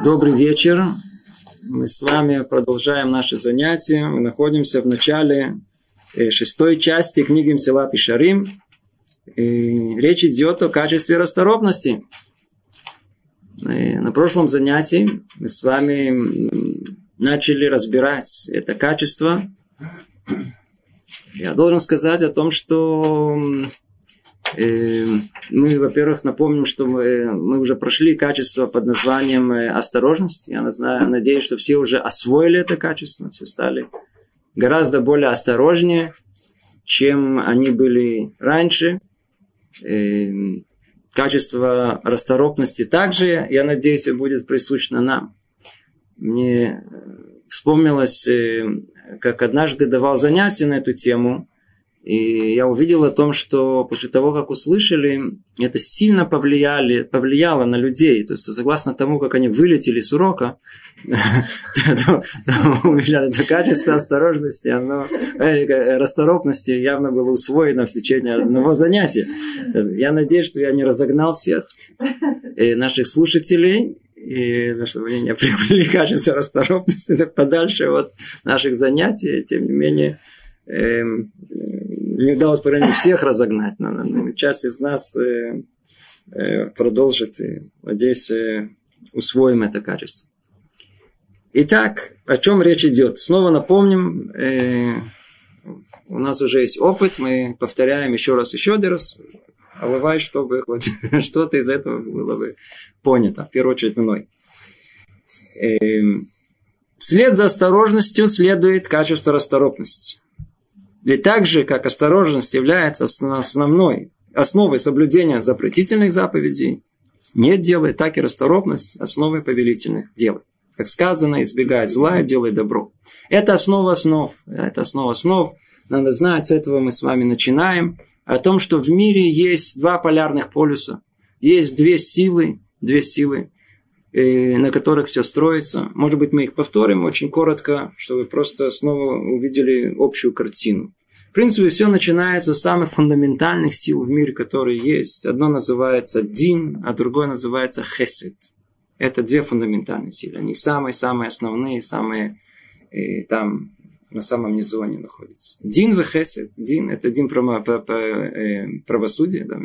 Добрый вечер. Мы с вами продолжаем наши занятия. Мы находимся в начале э, шестой части книги Мсилат и Шарим. И речь идет о качестве расторопности. И э, на прошлом занятии мы с вами начали разбирать это качество. Я должен сказать о том, что мы, во-первых, напомним, что мы, мы уже прошли качество под названием э, осторожность. Я знаю, надеюсь, что все уже освоили это качество, все стали гораздо более осторожнее, чем они были раньше. Качество расторопности также, я надеюсь, будет присуще нам. Мне вспомнилось, э, как однажды давал занятия на эту тему – и я увидел о том, что после того, как услышали, это сильно повлияли, повлияло на людей. То есть, согласно тому, как они вылетели с урока, увидели это качество осторожности, оно, э, расторопности явно было усвоено в течение одного занятия. Я надеюсь, что я не разогнал всех э, наших слушателей, и ну, чтобы они не приобрели качество расторопности подальше от наших занятий, тем не менее, эм, не удалось, по крайней мере, всех разогнать, но, но часть из нас э, э, продолжит и, надеюсь, э, усвоим это качество. Итак, о чем речь идет? Снова напомним, э, у нас уже есть опыт, мы повторяем еще раз, еще один раз, а бывает, чтобы хоть что-то из этого было бы понято, в первую очередь мной. Э, вслед за осторожностью следует качество расторопности. Ведь так же, как осторожность является основной основой соблюдения запретительных заповедей, не делай, так и расторопность основой повелительных дел. Как сказано, избегай зла и делай добро. Это основа основ. Это основа основ. Надо знать, с этого мы с вами начинаем. О том, что в мире есть два полярных полюса. Есть две силы, две силы, на которых все строится. Может быть, мы их повторим очень коротко, чтобы просто снова увидели общую картину. В принципе, все начинается с самых фундаментальных сил в мире, которые есть. Одно называется Дин, а другое называется Хесед. Это две фундаментальные силы. Они самые-самые основные, самые и э, там на самом низу они находятся. Дин в Хесед. Дин – это Дин право, э, правосудия. Да,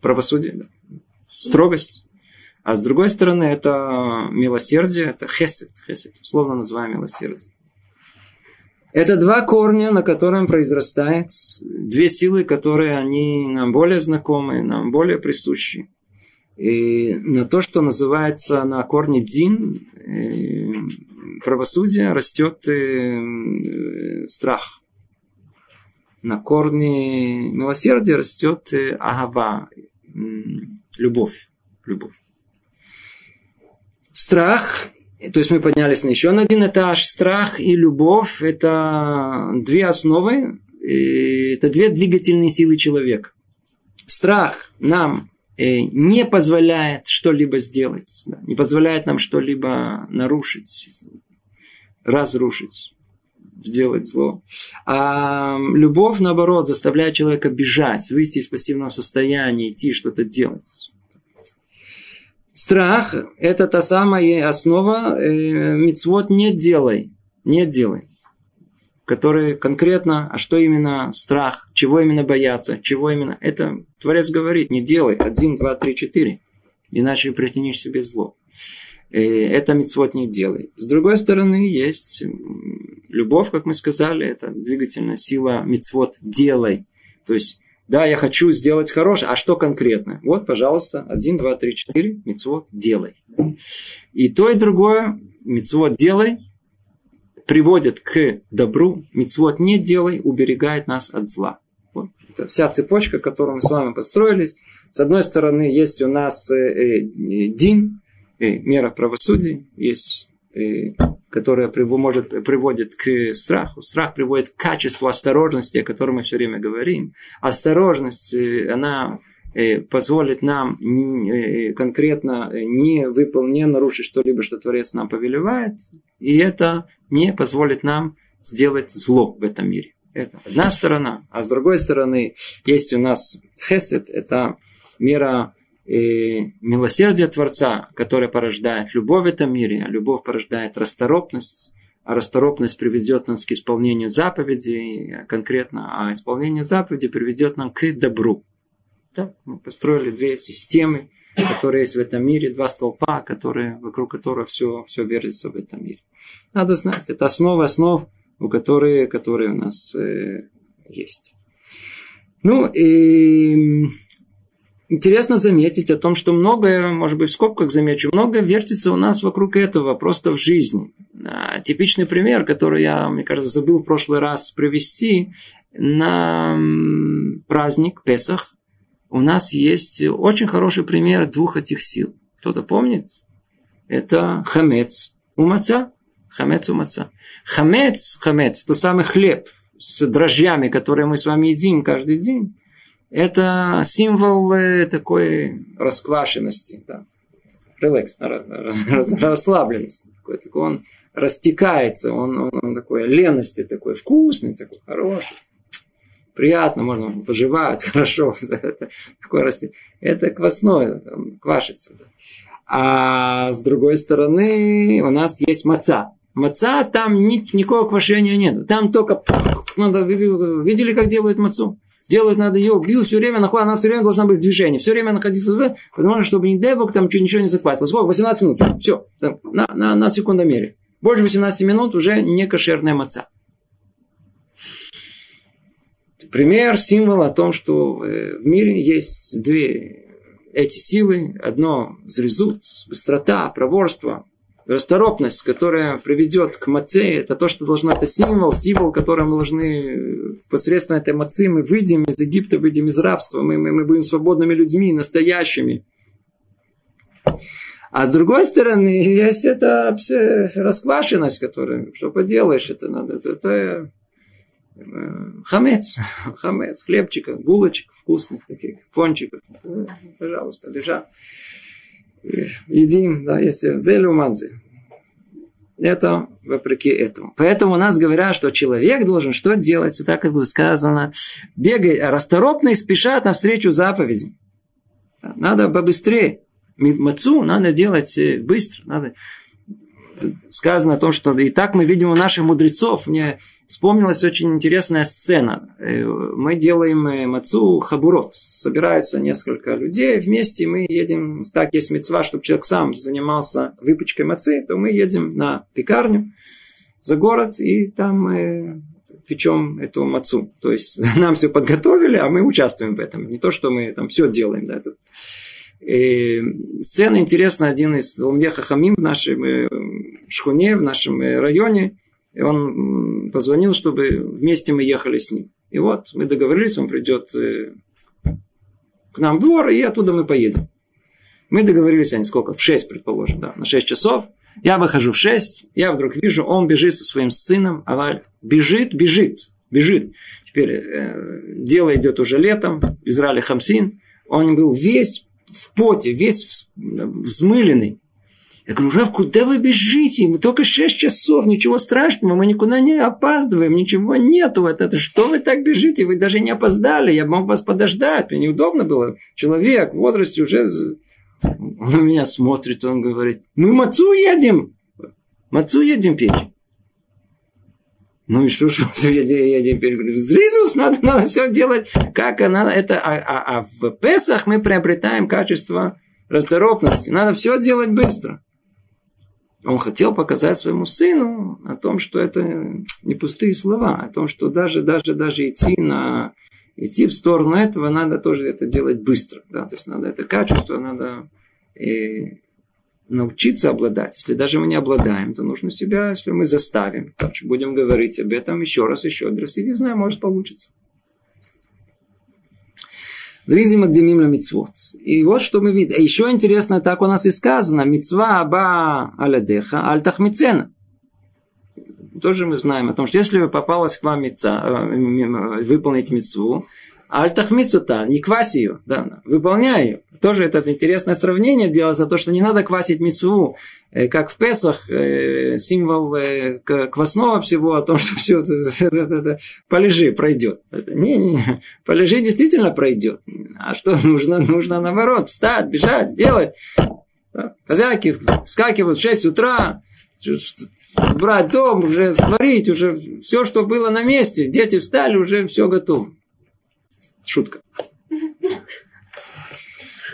правосудие, да. Строгость. А с другой стороны, это милосердие, это хесед, хесед, условно называем милосердие. Это два корня, на котором произрастает две силы, которые они нам более знакомы, нам более присущи. И на то, что называется на корне дин, э, правосудие, растет э, страх. На корне милосердия растет э, агава, любовь. любовь. Страх то есть мы поднялись на еще на один этаж. Страх и любовь – это две основы, это две двигательные силы человека. Страх нам э, не позволяет что-либо сделать, не позволяет нам что-либо нарушить, разрушить, сделать зло. А любовь, наоборот, заставляет человека бежать, выйти из пассивного состояния, идти что-то делать. Страх – это та самая основа э, мицвод «не делай», «не делай», который конкретно, а что именно страх, чего именно бояться, чего именно, это Творец говорит, не делай, один, два, три, четыре, иначе притянешь себе зло. Э, это мицвод не делай. С другой стороны, есть любовь, как мы сказали, это двигательная сила мицвод делай. То есть да, я хочу сделать хорошее, а что конкретно? Вот, пожалуйста, один, два, три, четыре, мецвод делай. И то, и другое, мецвод делай, приводит к добру, мецвод не делай, уберегает нас от зла. Вот. Это вся цепочка, которую мы с вами построились. С одной стороны, есть у нас э, э, дин, э, мера правосудия, есть э, которая может, приводит к страху. Страх приводит к качеству осторожности, о котором мы все время говорим. Осторожность, э, она э, позволит нам э, конкретно не выполнить, не нарушить что-либо, что Творец нам повелевает, и это не позволит нам сделать зло в этом мире. Это одна сторона. А с другой стороны, есть у нас хесед, это мера и милосердие Творца, которое порождает любовь в этом мире, а любовь порождает расторопность, а расторопность приведет нас к исполнению заповедей конкретно, а исполнение заповедей приведет нам к добру. Так, мы построили две системы, которые есть в этом мире, два столпа, которые, вокруг которых все, все вертится в этом мире. Надо знать, это основа основ, у которые, которые у нас э, есть. Ну, и интересно заметить о том, что многое, может быть, в скобках замечу, многое вертится у нас вокруг этого просто в жизни. А, типичный пример, который я, мне кажется, забыл в прошлый раз привести, на праздник Песах у нас есть очень хороший пример двух этих сил. Кто-то помнит? Это хамец у маца. Хамец у маца. Хамец, хамец, то самый хлеб с дрожжами, которые мы с вами едим каждый день. Это символ э, такой расквашенности, да. релакс, расслабленности. Такой, такой он растекается, он, он, он такой лености, такой вкусный, такой хороший приятно, можно пожевать, хорошо. Растение. это квасное, квашится. А с другой стороны у нас есть маца. Маца, там ни, никакого квашения нет. Там только надо, видели, как делают мацу? Делают надо ее, бью все время, находит, она все время должна быть в движении. Все время находиться, потому что, чтобы, не дай бог, там ничего не заквасилось. Сколько? 18 минут. Все. На, на, на секундомере. Больше 18 минут уже не кошерная маца пример, символ о том, что э, в мире есть две эти силы. Одно – зрезут, быстрота, проворство, расторопность, которая приведет к маце, это то, что должно, это символ, символ, который мы должны посредством этой мацы мы выйдем из Египта, выйдем из рабства, мы, мы, мы будем свободными людьми, настоящими. А с другой стороны, есть эта расквашенность, которая, что поделаешь, это надо, это, это хамец, хамец, хлебчика, булочек вкусных таких, пончиков. Пожалуйста, лежат. Едим, да, если зелю манзи. Это вопреки этому. Поэтому у нас говорят, что человек должен что делать, вот так как было сказано, бегай, расторопно и спешат навстречу заповеди. Надо побыстрее. Мацу надо делать э, быстро. Надо... Сказано о том, что и так мы видим у наших мудрецов. Мне вспомнилась очень интересная сцена. Э, мы делаем э, мацу хабурот. Собираются несколько людей вместе, и мы едем, так есть мецва, чтобы человек сам занимался выпечкой мацы, то мы едем на пекарню за город, и там мы печем эту мацу. То есть нам все подготовили, а мы участвуем в этом. Не то, что мы там все делаем. Да, это... И сцена интересная, один из Ламьеха Хамим в нашем э, шхуне, в нашем районе – и он позвонил, чтобы вместе мы ехали с ним. И вот мы договорились, он придет э, к нам в двор, и оттуда мы поедем. Мы договорились, они сколько? В 6, предположим, да, на 6 часов. Я выхожу в 6, я вдруг вижу, он бежит со своим сыном, Аваль бежит, бежит, бежит. Теперь э, дело идет уже летом, в Израиле Хамсин, он был весь в поте, весь взмыленный. Я говорю, Рав, куда вы бежите? Мы только 6 часов, ничего страшного, мы никуда не опаздываем, ничего нету. Это, это что вы так бежите? Вы даже не опоздали, я мог вас подождать. Мне неудобно было. Человек в возрасте уже... Он на меня смотрит, он говорит, мы мацу едем. Мацу едем печь. Ну и что, что я, я говорю, зризус, надо, надо все делать, как надо. Это, а, а, а в Песах мы приобретаем качество расторопности. Надо все делать быстро. Он хотел показать своему сыну о том, что это не пустые слова, о том, что даже, даже, даже идти на идти в сторону этого, надо тоже это делать быстро. Да? То есть надо это качество, надо и научиться обладать. Если даже мы не обладаем, то нужно себя, если мы заставим, так будем говорить об этом еще раз, еще раз, и не знаю, может получится. Дризим Агдемим мицвод. И вот что мы видим. Еще интересно, так у нас и сказано. Мицва аба алядеха альтахмицена. Тоже мы знаем о том, что если попалась к вам мица, э, выполнить мицву, альтахмицута, не кваси ее, да, выполняй ее. Тоже это интересное сравнение делается, то, что не надо квасить мицву, э, как в Песах, э, символ э, квасного всего, о том, что все полежи, пройдет. Не, не, полежи действительно пройдет. А что нужно? Нужно наоборот, встать, бежать, делать. Хозяйки вскакивают в 6 утра, брать дом, уже сварить, уже все, что было на месте. Дети встали, уже все готово. Шутка.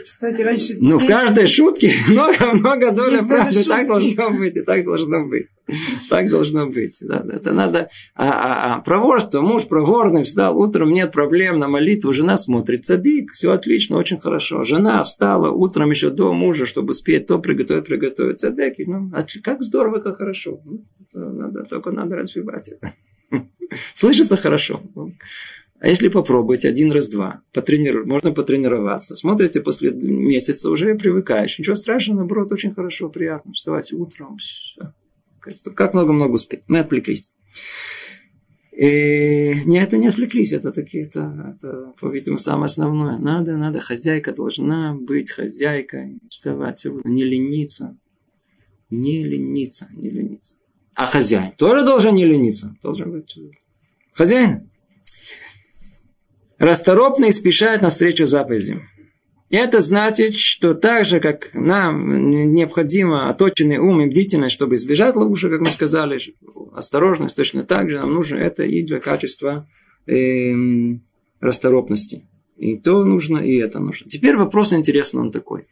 Кстати, раньше... Ну, в каждой шутке много-много доля правды. Так должно быть, и так должно быть. Так должно быть. Да, это надо... А, а, а проворство, муж проворный, встал утром, нет проблем на молитву, жена смотрит, садик, все отлично, очень хорошо. Жена встала утром еще до мужа, чтобы успеть то приготовить, приготовить. Садик, ну, как здорово, как хорошо. Ну, надо, только надо развивать это. Слышится хорошо. А если попробовать один раз, два, потренировать, можно потренироваться. Смотрите, после месяца уже привыкаешь. Ничего страшного, наоборот, очень хорошо, приятно вставать утром. Как много-много успеть. Мы отвлеклись. И не, это не отвлеклись, это такие, это, это по-видимому, самое основное. Надо, надо, хозяйка должна быть хозяйкой, вставать, не лениться, не лениться, не лениться. А хозяин тоже должен не лениться, должен быть хозяин расторопно и спешает навстречу заповедям. Это значит, что так же, как нам необходимо оточенный ум и бдительность, чтобы избежать ловушек, как мы сказали, осторожность, точно так же нам нужно это и для качества э, расторопности. И то нужно, и это нужно. Теперь вопрос интересный он такой.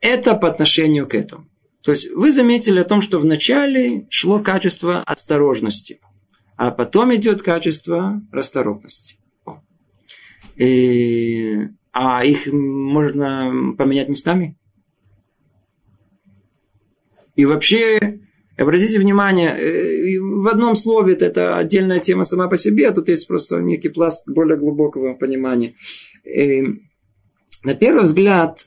Это по отношению к этому. То есть вы заметили о том, что вначале шло качество осторожности, а потом идет качество расторопности. И, а их можно поменять местами? И вообще, обратите внимание, э, в одном слове это отдельная тема сама по себе, а тут есть просто некий пласт более глубокого понимания. И, на первый взгляд,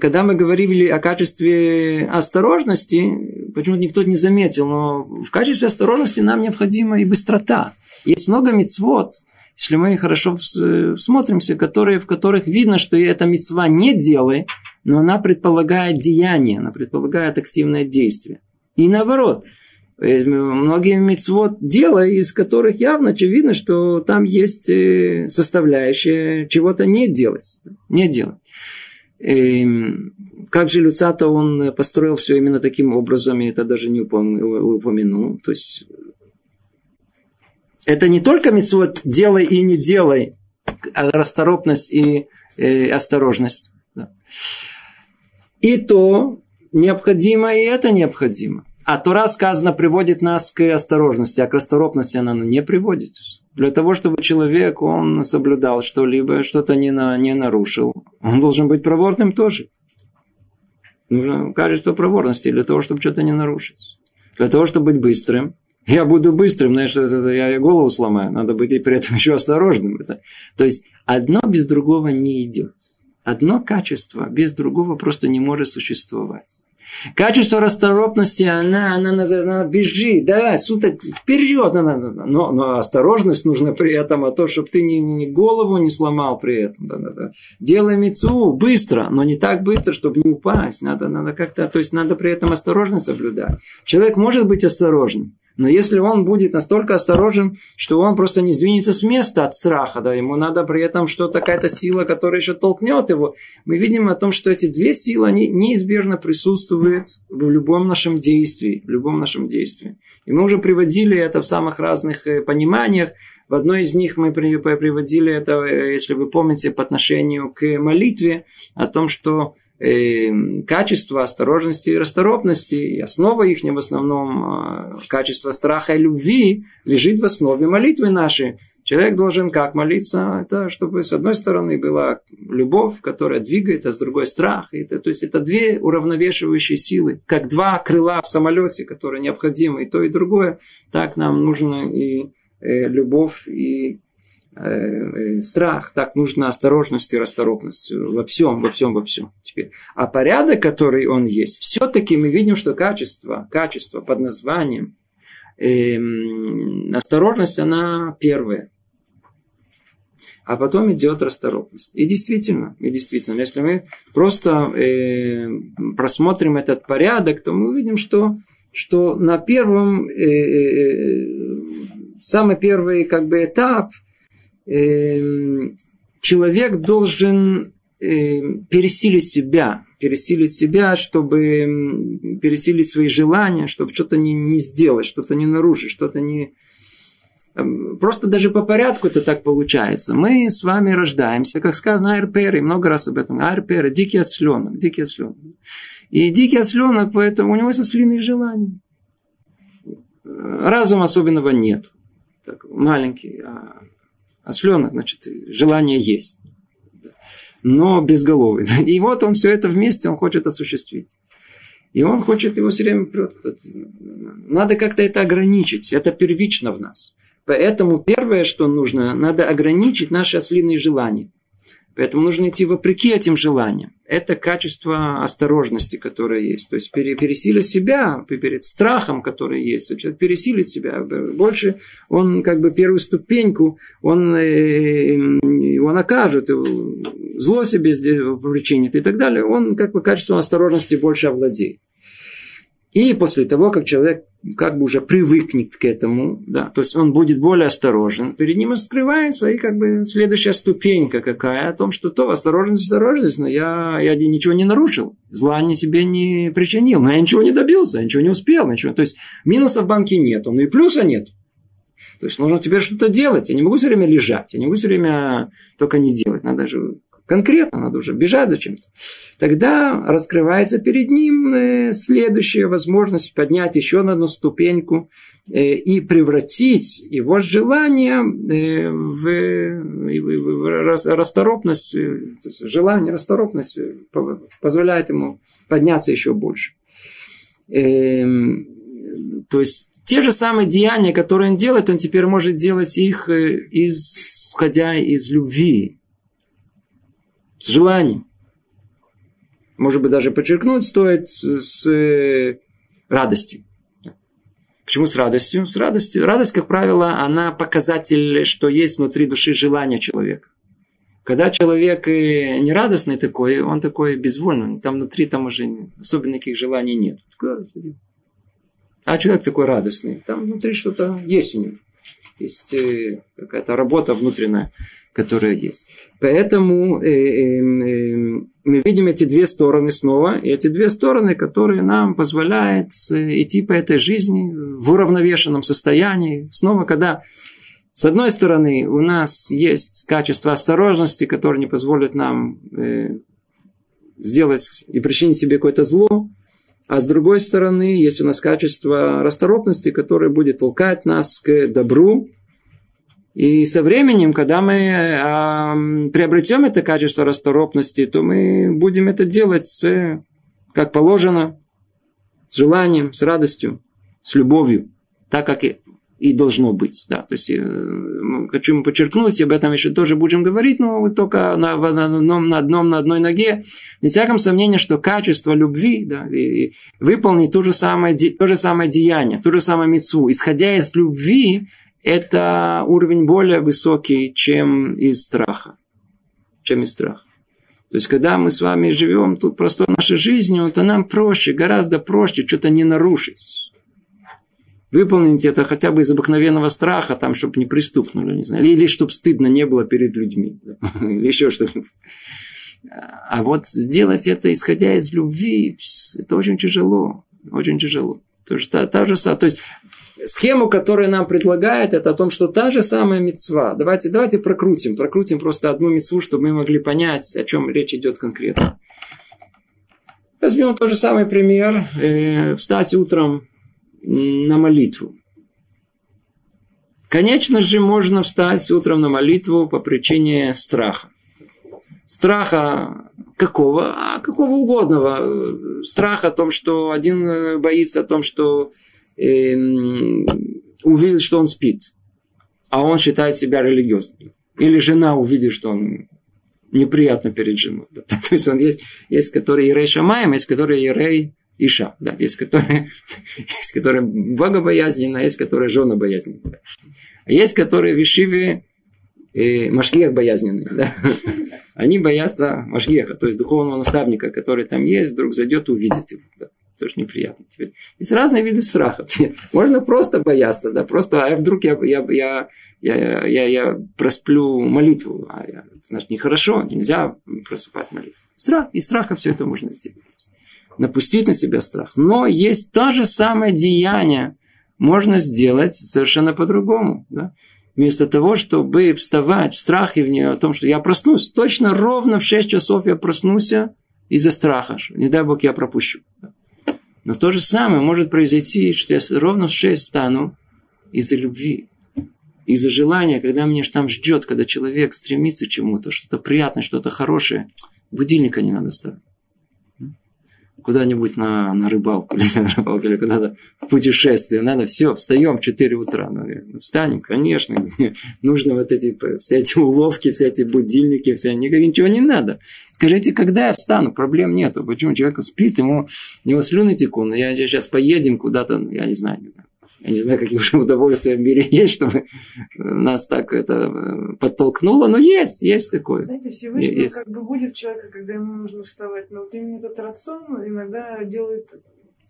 когда мы говорили о качестве осторожности, почему-то никто не заметил, но в качестве осторожности нам необходима и быстрота. Есть много мецвод, если мы хорошо всмотримся, которые, в которых видно, что эта мецва не делай, но она предполагает деяние, она предполагает активное действие. И наоборот, э, многие мецвод делай, из которых явно очевидно, что там есть э, составляющая чего-то не делать. Не делать. И эм, как же Люцата он построил все именно таким образом, и это даже не упомянул. То есть это не только митцвот делай и не делай, а расторопность и э, осторожность. Да. И то необходимо, и это необходимо. А Тора сказано приводит нас к осторожности, а к расторопности она не приводит. Для того, чтобы человек, он соблюдал что-либо, что-то не, на, не нарушил, он должен быть проворным тоже. Нужно качество проворности для того, чтобы что-то не нарушить. Для того, чтобы быть быстрым, я буду быстрым, знаешь, это, я голову сломаю. Надо быть и при этом еще осторожным. Это, то есть, одно без другого не идет. Одно качество без другого просто не может существовать. Качество расторопности, она, она, она, она бежит, да, суток вперед, но, но осторожность нужна при этом, а то, чтобы ты ни, ни голову не сломал при этом. Да, да, да. Делай мецу быстро, но не так быстро, чтобы не упасть. Надо, надо как-то, то есть надо при этом осторожность соблюдать. Человек может быть осторожным, но если он будет настолько осторожен, что он просто не сдвинется с места от страха, да, ему надо при этом что-то, какая-то сила, которая еще толкнет его, мы видим о том, что эти две силы, они неизбежно присутствуют в любом нашем действии, в любом нашем действии. И мы уже приводили это в самых разных э, пониманиях. В одной из них мы приводили это, э, если вы помните, по отношению к молитве, о том, что э, качество осторожности и расторопности, и основа их в основном э, качество страха и любви лежит в основе молитвы нашей. Человек должен как молиться? Это чтобы с одной стороны была любовь, которая двигает, а с другой страх. Это, то есть это две уравновешивающие силы, как два крыла в самолете, которые необходимы и то, и другое. Так нам нужно и э, любовь, и страх, так нужна осторожность и расторопность во всем, во всем, во всем. Теперь. А порядок, который он есть, все-таки мы видим, что качество, качество под названием э, осторожность, она первая. а потом идет расторопность. И действительно, и действительно, если мы просто э, просмотрим этот порядок, то мы увидим, что, что на первом, э, э, самый первый как бы этап э, человек должен э, пересилить себя, пересилить себя, чтобы пересилить свои желания, чтобы что-то не, не сделать, что-то не нарушить, что-то не, Эм, просто даже по порядку это так получается. Мы с вами рождаемся, как сказано, айрперы, много раз об этом. Айрперы, дикий осленок, дикий осленок. И дикий осленок, поэтому у него есть ослиные желания. Разума особенного нет. Так, маленький, а осленок, значит, желание есть. Но безголовый. И вот он все это вместе, он хочет осуществить. И он хочет его все время... Надо как-то это ограничить. Это первично в нас. Поэтому первое, что нужно, надо ограничить наши ослиные желания. Поэтому нужно идти вопреки этим желаниям. Это качество осторожности, которое есть. То есть пересилить себя перед страхом, который есть. Человек пересилит себя. Больше он как бы первую ступеньку, он э, его накажет, зло себе причинит и так далее. Он как бы качеством осторожности больше овладеет. И после того, как человек как бы уже привыкнет к этому, да, то есть он будет более осторожен, перед ним открывается и как бы следующая ступенька какая о том, что то осторожность, осторожность, но я, я ничего не нарушил, зла не себе не причинил, но я ничего не добился, я ничего не успел, ничего. То есть минуса в банке нет, но и плюса нет. То есть нужно теперь что-то делать. Я не могу все время лежать, я не могу все время только не делать. Надо же Конкретно надо уже бежать зачем-то. Тогда раскрывается перед ним э, следующая возможность поднять еще на одну ступеньку э, и превратить его желание э, в расторопность, желание, расторопность позволяет ему подняться еще больше. Эм, то есть те же самые деяния, которые он делает, он теперь может делать их, исходя из любви, с желанием. Может быть, даже подчеркнуть стоит с э, радостью. Почему с радостью? С радостью. Радость, как правило, она показатель, что есть внутри души желание человека. Когда человек э, нерадостный такой, он такой безвольный. Там внутри там уже особенно никаких желаний нет. А человек такой радостный. Там внутри что-то есть у него. Есть э, какая-то работа внутренняя которая есть. Поэтому э, э, мы видим эти две стороны снова, и эти две стороны, которые нам позволяют э, идти по этой жизни в уравновешенном состоянии. Снова, когда с одной стороны у нас есть качество осторожности, которое не позволит нам э, сделать и причинить себе какое-то зло, а с другой стороны, есть у нас качество расторопности, которое будет толкать нас к добру, и со временем, когда мы э, приобретем это качество расторопности, то мы будем это делать с, как положено, с желанием, с радостью, с любовью, так как и, и должно быть. Да, то есть, э, хочу подчеркнуть, об этом еще тоже будем говорить, но только на, на, одном, на, одном, на одной ноге. Не всяком сомнении, что качество любви, да, и, и выполнить то же, самое, то же самое деяние, то же самое мецву, исходя из любви, это уровень более высокий, чем из страха. Чем из страха. То есть, когда мы с вами живем тут простой нашей жизнью, то нам проще, гораздо проще что-то не нарушить. Выполнить это хотя бы из обыкновенного страха, там, чтобы не пристукнули, не знаю, или, чтобы стыдно не было перед людьми, или еще что-то. А вот сделать это, исходя из любви, это очень тяжело, очень тяжело. То, есть, та, та же, то есть схему, которую нам предлагает, это о том, что та же самая мецва. Давайте, давайте прокрутим, прокрутим просто одну мецву, чтобы мы могли понять, о чем речь идет конкретно. Возьмем тот же самый пример. Э, встать утром на молитву. Конечно же, можно встать утром на молитву по причине страха. Страха какого? А какого угодного. Страх о том, что один боится о том, что увидит, что он спит, а он считает себя религиозным. Или жена увидит, что он неприятно перед женой. Да. То есть он есть, есть которые Ирей Шамаем, есть которые Ирей Иша. Да. Есть которые, есть которые богобоязненно, есть которые жена боязненно. А есть которые в Ишиве э, машгех боязненные. Да? Они боятся машгеха, то есть духовного наставника, который там есть, вдруг зайдет и увидит его. Да? Тоже неприятно. Теперь есть разные виды страха. Можно просто бояться, да, просто, а вдруг я, я, я, я, я, я просплю молитву, а я, значит, нехорошо, нельзя просыпать молитву. Страх, и страха все это можно сделать. Напустить на себя страх. Но есть то же самое деяние, можно сделать совершенно по-другому. Да? Вместо того, чтобы вставать в страхе в нее, о том, что я проснусь, точно ровно в 6 часов я проснусь из-за страха. Что, не дай Бог, я пропущу. Но то же самое может произойти, что я ровно в 6 стану из-за любви, из-за желания, когда меня там ждет, когда человек стремится к чему-то, что-то приятное, что-то хорошее, будильника не надо ставить куда-нибудь на, на рыбалку или на рыбалку, или куда-то в путешествие. Надо все, встаем в 4 утра. Ну, встанем, конечно. Нужно вот эти, все эти уловки, все эти будильники, все, ничего не надо. Скажите, когда я встану? Проблем нету. Почему? Человек спит, ему, у него слюны текут. Я сейчас поедем куда-то, я не знаю, я не знаю, какие уже удовольствия в мире есть, чтобы нас так это э, подтолкнуло, но есть, есть такое. Знаете, Всевышний есть. как бы будет человека, когда ему нужно вставать, но вот именно этот рацион иногда делает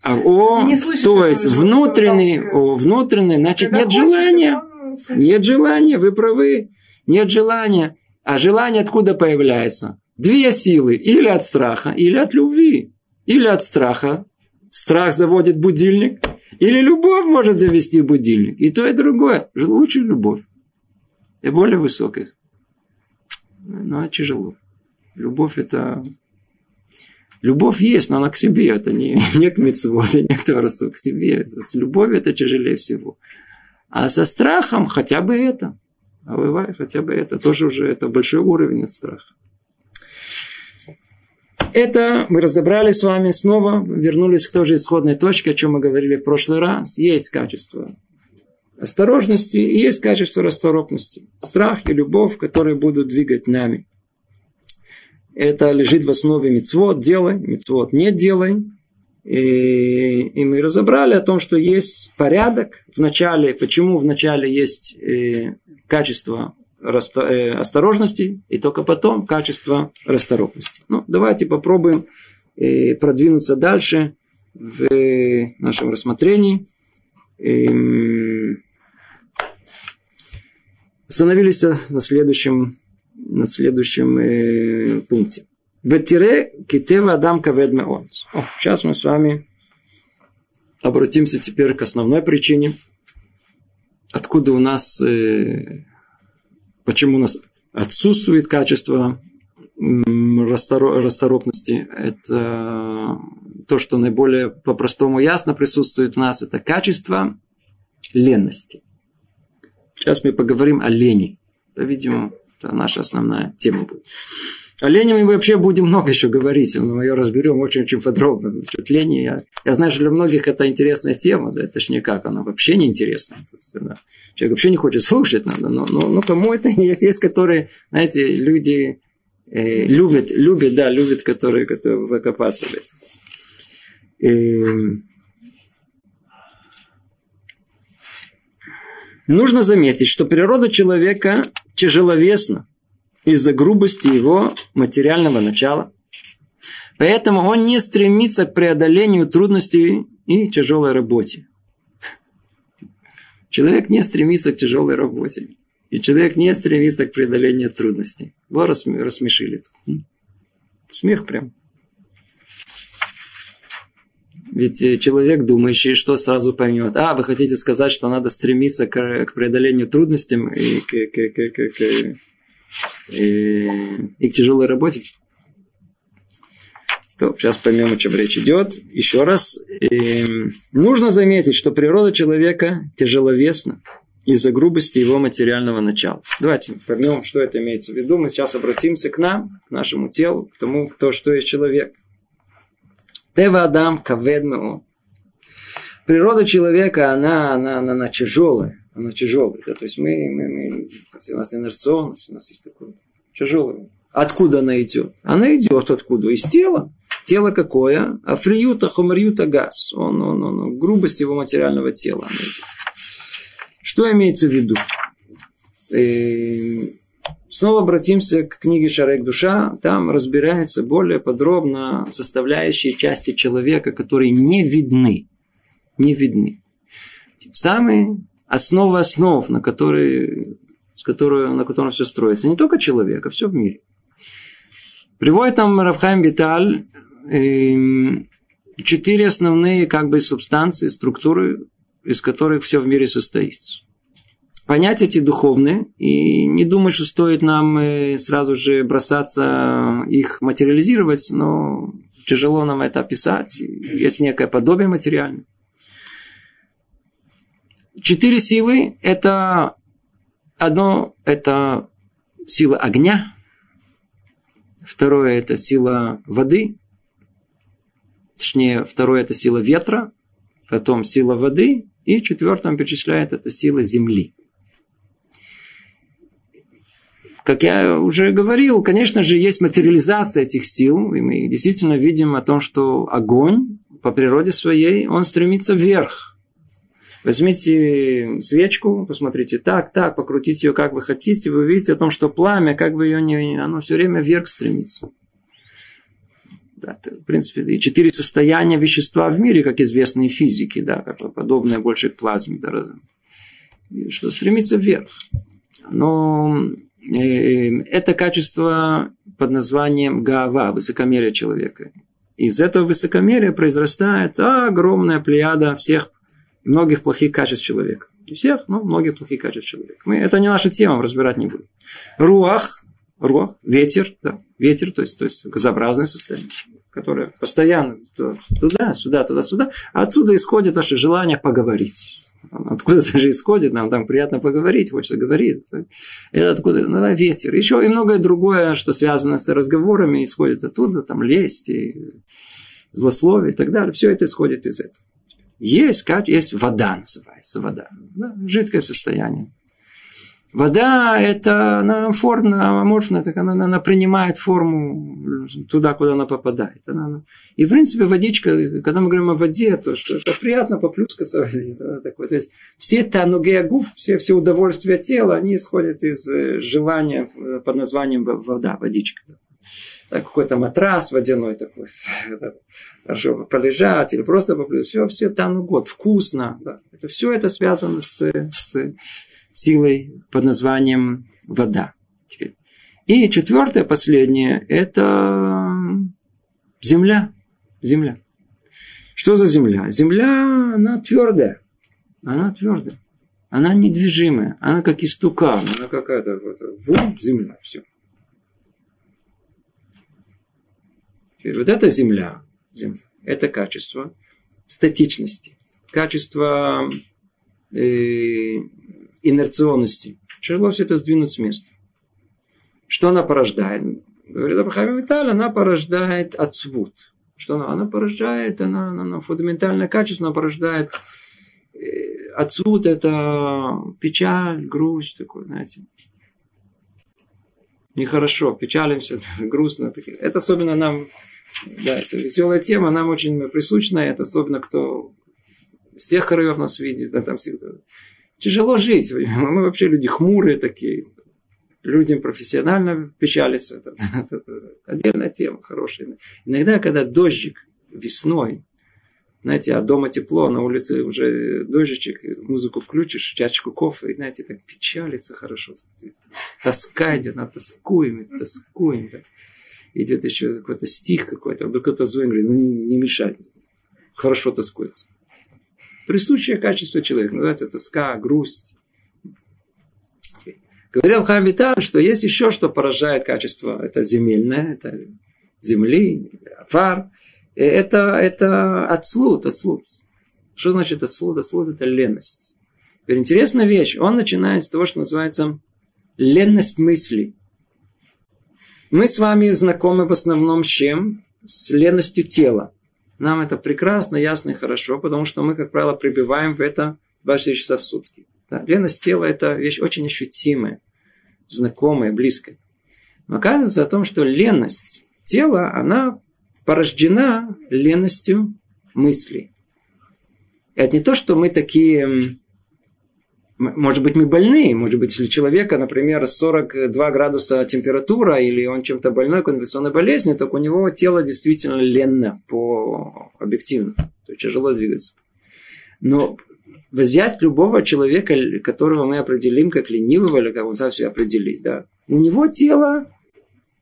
а, о, не слышишь, то есть внутренний, о, внутренний, значит, Когда нет хочешь, желания. Нет желания, вы правы. Нет желания. А желание откуда появляется? Две силы. Или от страха, или от любви. Или от страха. Страх заводит будильник. Или любовь может завести будильник. И то, и другое. Лучше любовь. И более высокая. Но тяжело. Любовь это... Любовь есть, но она к себе. Это не, не к митцву, это не к Торосу, к себе. С любовью это тяжелее всего. А со страхом хотя бы это. А бывает хотя бы это. Тоже уже это большой уровень от страха. Это мы разобрали с вами снова, вернулись к той же исходной точке, о чем мы говорили в прошлый раз. Есть качество осторожности и есть качество расторопности. Страх и любовь, которые будут двигать нами. Это лежит в основе мецвод, делай, мецвод не делай. И, и мы разобрали о том, что есть порядок в начале, почему в начале есть э, качество осторожности, и только потом качество расторопности. Ну, давайте попробуем э, продвинуться дальше в нашем рассмотрении. Эм, остановились на следующем, на следующем э, пункте. Ветире китева адам каведме он. Сейчас мы с вами обратимся теперь к основной причине, откуда у нас Почему у нас отсутствует качество расторопности? Это то, что наиболее по-простому ясно присутствует у нас, это качество ленности. Сейчас мы поговорим о лени. По-видимому, это наша основная тема будет. О лени мы вообще будем много еще говорить, мы ее разберем очень-очень подробно. Насчет лени, я, я знаю, что для многих это интересная тема, да, это ж никак, она вообще не интересна. Да. Человек вообще не хочет слушать надо, но, но, но кому это есть, есть, которые, знаете, люди э, любят, любят, да, любят, которые, которые выкопаться в. Э, нужно заметить, что природа человека тяжеловесна из-за грубости его материального начала. Поэтому он не стремится к преодолению трудностей и тяжелой работе. Человек не стремится к тяжелой работе. И человек не стремится к преодолению трудностей. Вы рассмешили. Смех прям. Ведь э, человек, думающий, что сразу поймет. А, вы хотите сказать, что надо стремиться к преодолению трудностей и к, к, к, к, к и, и к тяжелой работе. То, сейчас поймем, о чем речь идет. Еще раз. И, нужно заметить, что природа человека тяжеловесна из-за грубости его материального начала. Давайте поймем, что это имеется в виду. Мы сейчас обратимся к нам, к нашему телу, к тому, кто, что есть человек. Тева Адам каведмео. Природа человека, она, она, она, она тяжелая она тяжелая. Да? То есть мы, мы, мы, у нас инерционность, у нас есть такое тяжелое. Откуда она идет? Она идет откуда? Из тела. Тело какое? Африюта, хомриюта, газ. Он, он, он, он, грубость его материального тела. Она идет. Что имеется в виду? Э, Снова обратимся к книге «Шарек душа». Там разбирается более подробно составляющие части человека, которые не видны. Не видны. Самые основы основ, на которые, с которой, на котором все строится. Не только человек, а все в мире. Приводит там Рафхайм Биталь э, четыре основные как бы субстанции, структуры, из которых все в мире состоит понять эти духовные и не думать, что стоит нам э, сразу же бросаться их материализировать, но тяжело нам это описать. Есть некое подобие материальное. Четыре силы – это одно – это сила огня, второе – это сила воды, точнее, второе – это сила ветра, потом сила воды, и четвертым перечисляет это сила земли. Как я уже говорил, конечно же, есть материализация этих сил, и мы действительно видим о том, что огонь по природе своей, он стремится вверх. Возьмите свечку, посмотрите так, так, покрутите ее как вы хотите, вы увидите о том, что пламя, как бы ее не... Оно все время вверх стремится. Да, это, в принципе, и четыре состояния вещества в мире, как известные физики, да, как подобное больше к плазме, да, что стремится вверх. Но Э, это качество под названием гава, высокомерие человека. Из этого высокомерия произрастает огромная плеяда всех многих плохих качеств человека. Не всех, но многих плохих качеств человека. Мы, это не наша тема, разбирать не будем. Руах, руах, ветер, да, ветер, то есть, то есть газообразное состояние, которое постоянно туда, сюда, туда, сюда. Отсюда исходит наше желание поговорить откуда-то же исходит, нам там приятно поговорить, хочется говорить. Это откуда? Ну, ветер. Еще и многое другое, что связано с разговорами, исходит оттуда, там лесть, и злословие и так далее. Все это исходит из этого. Есть, как есть вода называется, вода. Да, жидкое состояние. Вода – это она аморфна, аморфная, так она, она принимает форму туда, куда она попадает. Она, она... И, в принципе, водичка, когда мы говорим о воде, то что это приятно поплюскаться в воде. Да, такое. То есть, все танугеагуф, все, все удовольствия тела, они исходят из э, желания под названием вода, водичка. Да, какой-то матрас водяной такой, хорошо полежать или просто поплюскать. Все, все танугот, вкусно. Да. Это, все это связано с, с силой под названием вода. Теперь. И четвертое, последнее, это земля. Земля. Что за земля? Земля, она твердая. Она твердая. Она недвижимая. Она как истукан. Она какая-то вот, вот земля. Все. Теперь вот эта земля, земля, это качество статичности. Качество э, инерционности. Тяжело все это сдвинуть с места. Что она порождает? Говорит Абрахам Виталь, она порождает отсвут. Что она? Она порождает, она, она, она фундаментальное качество, она порождает э, это печаль, грусть такой, знаете. Нехорошо, печалимся, грустно. Это особенно нам, да, это веселая тема, нам очень присущна, это особенно кто с тех краев нас видит, да, там всегда тяжело жить. Мы вообще люди хмурые такие. Людям профессионально печалиться. Это, это, это отдельная тема хорошая. Иногда, когда дождик весной, знаете, а дома тепло, на улице уже дождичек, музыку включишь, чашечку кофе, и, знаете, так печалится хорошо. Тоска идет, на тоскуем, тоскуем. Да. Идет еще какой-то стих какой-то, вдруг кто-то звонит, говорит, ну не, мешай. Хорошо тоскуется присущее качество человека. Называется тоска, грусть. Говорил Хамитан, что есть еще что поражает качество. Это земельное, это земли, фар. Это, это отслуд, отслуд. Что значит отслуд? Отслуд – это ленность. Теперь интересная вещь. Он начинает с того, что называется ленность мысли. Мы с вами знакомы в основном с чем? С ленностью тела. Нам это прекрасно, ясно и хорошо, потому что мы, как правило, прибиваем в это 24 часа в сутки. Да, леность тела – это вещь очень ощутимая, знакомая, близкая. Но оказывается о том, что леность тела, она порождена ленностью мыслей. Это не то, что мы такие может быть, мы больны, может быть, у человека, например, 42 градуса температура, или он чем-то больной, конвенционной болезнью, так у него тело действительно ленно по объективно, то есть тяжело двигаться. Но взять любого человека, которого мы определим как ленивого, или как он сам себя определить, да, у него тело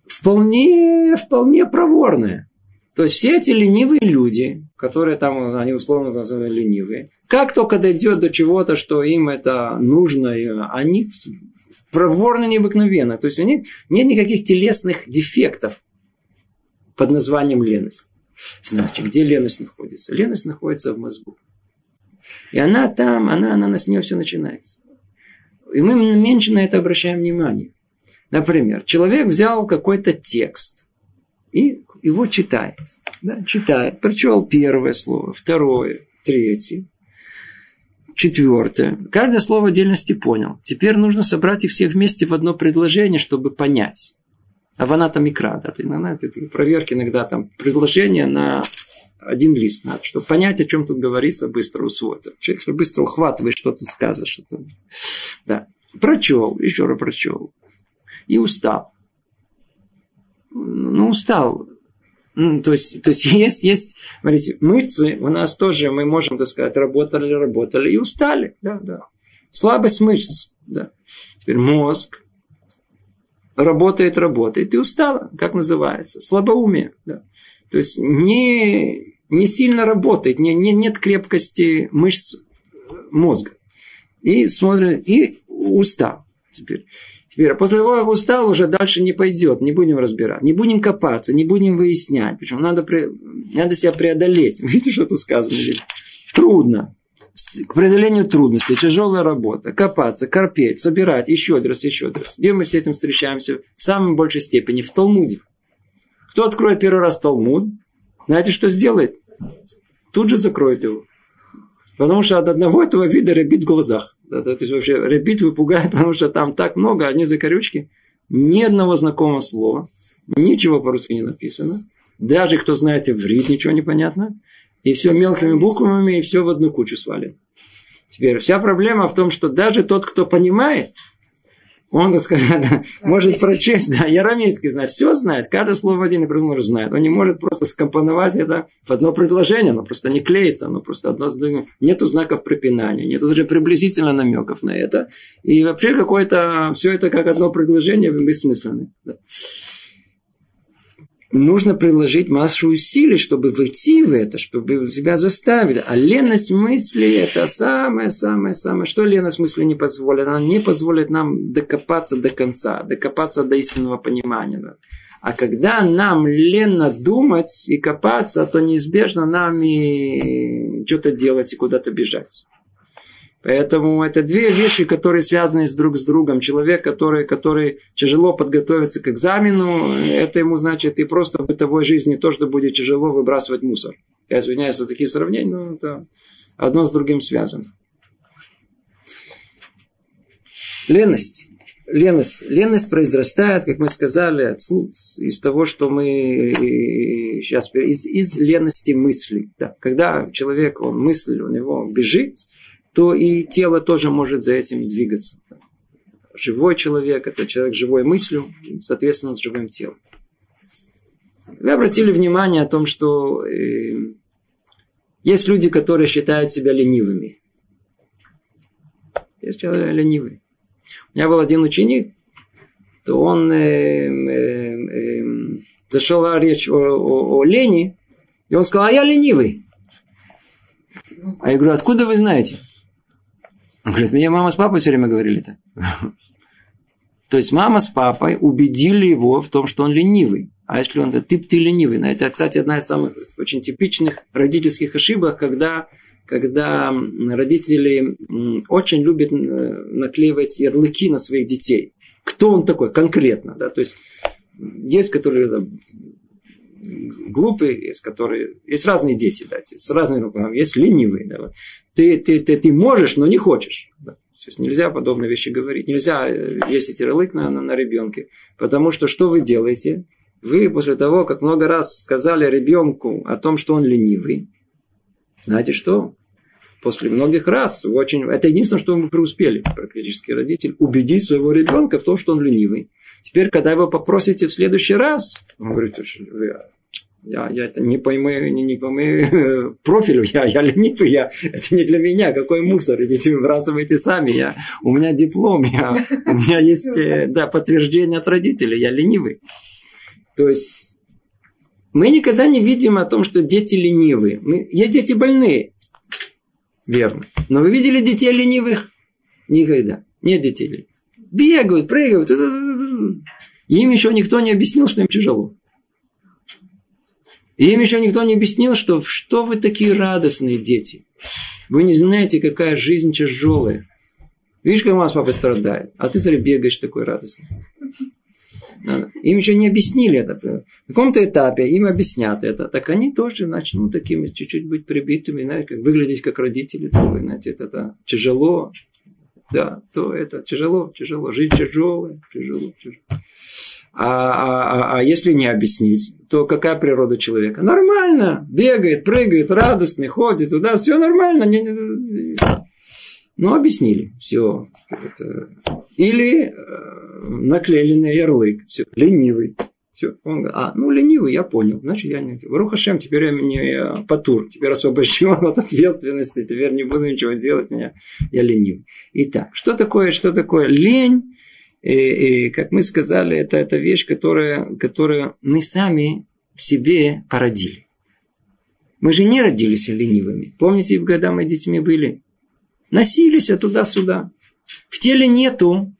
вполне, вполне проворное. То есть все эти ленивые люди, которые там, они условно называют ленивые, как только дойдет до чего-то, что им это нужно, они проворно необыкновенно. То есть у них нет никаких телесных дефектов под названием леность. Значит, где леность находится? Леность находится в мозгу. И она там, она, она, с нее все начинается. И мы меньше на это обращаем внимание. Например, человек взял какой-то текст и его читает. Да, читает. Прочел первое слово, второе, третье, четвертое. Каждое слово отдельности понял. Теперь нужно собрать их все вместе в одно предложение, чтобы понять. А вона там икра, да, ты, знаете, проверки иногда там предложение на один лист надо, чтобы понять, о чем тут говорится, быстро усвоить. Человек быстро ухватывает, что тут сказано. Что тут... Да. Прочел, еще раз прочел. И устал. Ну, устал. Ну, то есть, то есть есть, есть, смотрите, мышцы у нас тоже, мы можем, так сказать, работали, работали и устали. Да, да. Слабость мышц. Да. Теперь мозг работает, работает и устала. Как называется? Слабоумие. Да. То есть не, не сильно работает, не, не, нет крепкости мышц мозга. И смотрит, и устал. Теперь Теперь, а после того, как устал, уже дальше не пойдет, не будем разбирать, не будем копаться, не будем выяснять. Причем надо, надо себя преодолеть. Видите, что тут сказано? Трудно. К преодолению трудностей, тяжелая работа, копаться, корпеть, собирать, еще раз, еще раз. Где мы с этим встречаемся? В самой большей степени в Талмуде. Кто откроет первый раз Талмуд, знаете, что сделает? Тут же закроет его. Потому что от одного этого вида рябит в глазах. Да, то есть вообще рябит выпугает, потому что там так много, одни закорючки, ни одного знакомого слова, ничего по-русски не написано. Даже кто знает иврит, ничего не понятно. И все мелкими буквами, и все в одну кучу свалено. Теперь вся проблема в том, что даже тот, кто понимает, он, сказать, может прочесть, да, ярамейский знает, все знает, каждое слово один и придумал знает. Он не может просто скомпоновать это в одно предложение, оно просто не клеится, оно просто одно с другим. Нету знаков препинания, нету даже приблизительно намеков на это. И вообще какое-то, все это как одно предложение бессмысленное. Да нужно приложить массу усилий, чтобы войти в это, чтобы себя заставить. А леность мысли – это самое-самое-самое. Что леность мысли не позволит? Она не позволит нам докопаться до конца, докопаться до истинного понимания. А когда нам ленно думать и копаться, то неизбежно нам и что-то делать и куда-то бежать. Поэтому это две вещи, которые связаны с друг с другом. Человек, который, который тяжело подготовится к экзамену, это ему значит и просто в бытовой жизни то, что будет тяжело выбрасывать мусор. Я извиняюсь за такие сравнения, но это одно с другим связано. Леность. Леность. Леность произрастает, как мы сказали, из того, что мы сейчас из, из лености мысли. Да. Когда человек, он мыслит, у него бежит, то и тело тоже может за этим двигаться. Живой человек – это человек живой мыслью, соответственно, с живым телом. Вы обратили внимание о том, что э, есть люди, которые считают себя ленивыми. Есть человек ленивый. У меня был один ученик, то он э, э, э, зашел речь о, о, о лени, и он сказал, а я ленивый. А я говорю, откуда вы знаете? Он говорит, мне мама с папой все время говорили это. То есть мама с папой убедили его в том, что он ленивый. А если он, ты, ты ленивый. Это, кстати, одна из самых очень типичных родительских ошибок, когда, когда родители очень любят э, наклеивать ярлыки на своих детей. Кто он такой конкретно? Да? То есть есть, которые глупые, есть которые... Есть разные дети, да, с разными... Есть ленивые, да. Ты, ты, ты, ты можешь, но не хочешь. Да. То есть нельзя подобные вещи говорить. Нельзя э, ярлык на, на, на ребенке. Потому что что вы делаете? Вы после того, как много раз сказали ребенку о том, что он ленивый, знаете что? после многих раз, очень, это единственное, что мы преуспели, практически родитель, убедить своего ребенка в том, что он ленивый. Теперь, когда вы попросите в следующий раз, он говорит, я, я это не по моему, не, не по моему профилю, я, я ленивый, я, это не для меня, какой мусор, идите выбрасывайте сами, я, у меня диплом, я, у меня есть э, да, подтверждение от родителей, я ленивый. То есть мы никогда не видим о том, что дети ленивые. Мы, есть дети больные, верно. Но вы видели детей ленивых? Никогда. Нет детей ленивых. Бегают, прыгают. Им еще никто не объяснил, что им тяжело. И им еще никто не объяснил, что что вы такие радостные дети. Вы не знаете, какая жизнь тяжелая. Видишь, как мама с папой страдает, а ты, смотри, бегаешь такой радостный. Им еще не объяснили это. На каком-то этапе им объяснят это. Так они тоже начнут такими чуть-чуть быть прибитыми, знаете, выглядеть как родители. Такой, знаете, это, это тяжело. Да, то это тяжело, тяжело. Жизнь тяжелая, тяжело, тяжело. А, а, а, а если не объяснить, то какая природа человека? Нормально. Бегает, прыгает, радостный, ходит туда. Все нормально. Не, не, ну, объяснили. Все. Это... Или э, наклеили на ярлык. Все. Ленивый. Все. Он говорит, а, ну, ленивый, я понял. Значит, я не... Рухашем, теперь я не патур. Теперь освобожден от ответственности. Теперь не буду ничего делать. Меня... Я ленивый. Итак, что такое, что такое лень? И, и, как мы сказали, это, это вещь, которая, которую мы сами в себе породили. Мы же не родились ленивыми. Помните, когда мы детьми были? Носились туда-сюда. В теле нету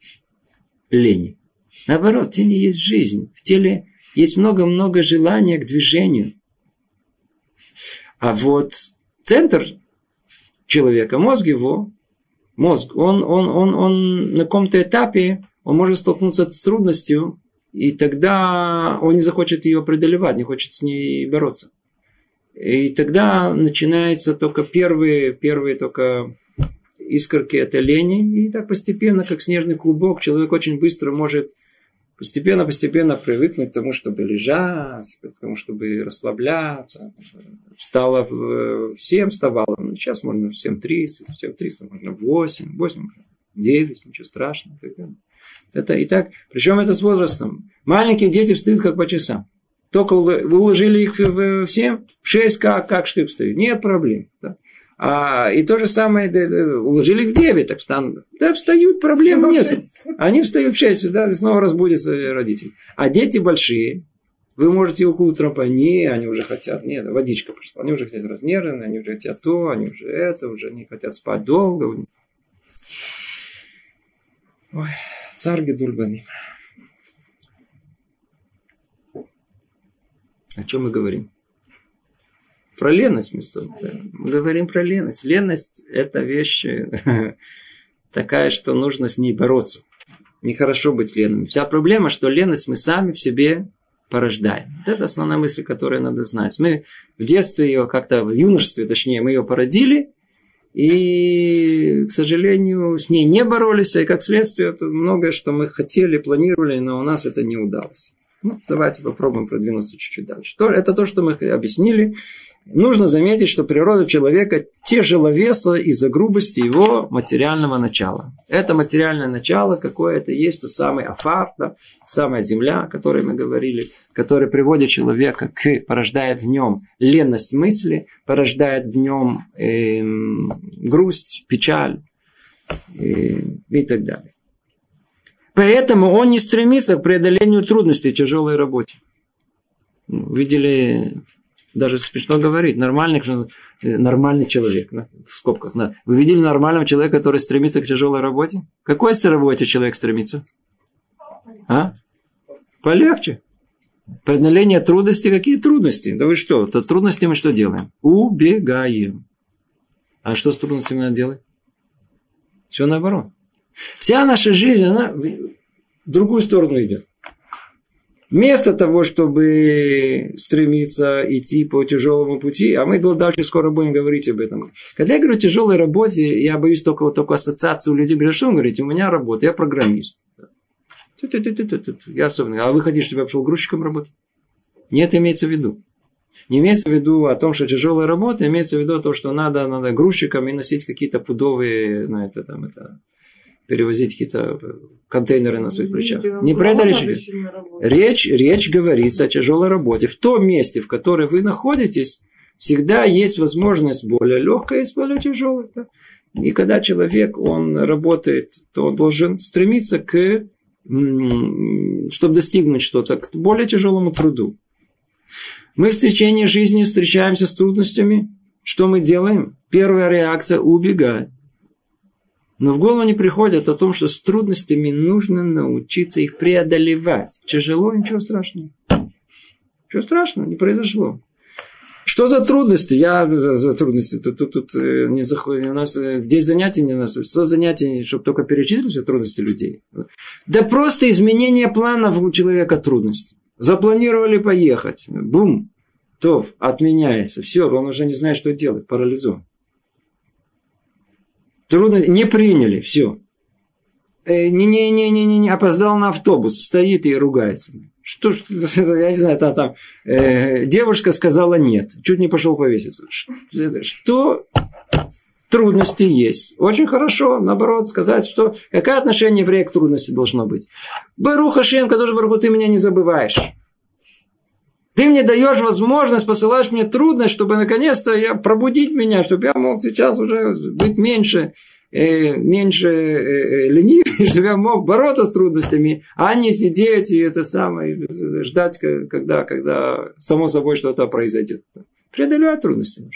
лени. Наоборот, в теле есть жизнь. В теле есть много-много желания к движению. А вот центр человека, мозг его, мозг, он, он, он, он на каком-то этапе, он может столкнуться с трудностью, и тогда он не захочет ее преодолевать, не хочет с ней бороться. И тогда начинается только первые, первые только искорки это лени, и так постепенно, как снежный клубок, человек очень быстро может постепенно-постепенно привыкнуть к тому, чтобы лежать, к тому, чтобы расслабляться. Встала в... всем вставала. Сейчас можно в 7.30, в 7.30, можно в 8, 8, 9, ничего страшного. Это и так. Причем это с возрастом. Маленькие дети встают как по часам. Только вы уложили их в 7, в 6, как, как штык встают. Нет проблем. Да. А, и то же самое, да, уложили в 9, так встанут. Да, встают, проблем нет. Они встают в 6, да, и снова разбудятся родители. А дети большие, вы можете их утром по не, они уже хотят, нет, водичка пошла, они уже хотят разнервны, они уже хотят то, они уже это, уже не хотят спать долго. Ой, царь Гедульбани. О чем мы говорим? Про леность мы, мы говорим про леность. Леность – это вещь такая, что нужно с ней бороться. Нехорошо быть ленными. Вся проблема, что леность мы сами в себе порождаем. Вот это основная мысль, которую надо знать. Мы в детстве ее как-то, в юношестве точнее, мы ее породили, и, к сожалению, с ней не боролись, и как следствие, это многое, что мы хотели, планировали, но у нас это не удалось. Ну, давайте попробуем продвинуться чуть-чуть дальше. Это то, что мы объяснили. Нужно заметить, что природа человека тяжеловеса из-за грубости его материального начала. Это материальное начало, какое это есть, тот самый афар, да, самая земля, о которой мы говорили, который приводит человека к, порождает в нем ленность мысли, порождает в нем э, грусть, печаль э, и так далее. Поэтому он не стремится к преодолению трудностей тяжелой работе. Видели даже смешно говорить, нормальный, нормальный человек, в скобках. Вы видели нормального человека, который стремится к тяжелой работе? К какой работе человек стремится? А? Полегче. Преодоление трудностей, какие трудности? Да вы что, то трудности мы что делаем? Убегаем. А что с трудностями надо делать? Все наоборот. Вся наша жизнь, она в другую сторону идет. Вместо того, чтобы стремиться идти по тяжелому пути, а мы дальше скоро будем говорить об этом. Когда я говорю о тяжелой работе, я боюсь только, только ассоциацию людей. Говорят, что вы говорите, у меня работа, я программист. Я особенно. А вы хотите, чтобы я пошел грузчиком работать? Нет, имеется в виду. Не имеется в виду о том, что тяжелая работа, имеется в виду то, что надо, надо грузчикам и носить какие-то пудовые, знаете, там это, перевозить какие-то контейнеры на своих плечах. Не про это речь идет. Речь, речь говорится о тяжелой работе. В том месте, в котором вы находитесь, всегда есть возможность более легкой и более тяжелой. Да? И когда человек, он работает, то он должен стремиться к, чтобы достигнуть что-то, к более тяжелому труду. Мы в течение жизни встречаемся с трудностями. Что мы делаем? Первая реакция – убегать. Но в голову не приходит о том, что с трудностями нужно научиться их преодолевать. Тяжело, ничего страшного. Ничего страшного, не произошло. Что за трудности? Я за, за трудности. Тут, тут, тут э, не заходит. У нас 10 э, занятий не у нас. Что занятий, чтобы только перечислить все трудности людей? Да просто изменение планов у человека трудности. Запланировали поехать. Бум. То отменяется. Все, он уже не знает, что делать. Парализован. Трудно, не приняли, все. Не-не-не-не-не, не опоздал на автобус, стоит и ругается. Что, я не знаю, там, там э, девушка сказала нет, чуть не пошел повеситься. Что трудности есть? Очень хорошо, наоборот, сказать, что какое отношение еврея к трудности должно быть. Баруха Шем, который Баруху, ты меня не забываешь. Ты мне даешь возможность, посылаешь мне трудность, чтобы наконец-то я пробудить меня, чтобы я мог сейчас уже быть меньше, э, меньше э, э ленивым, чтобы я мог бороться с трудностями, а не сидеть и это самое, ждать, когда, когда само собой что-то произойдет. Преодолевать трудности.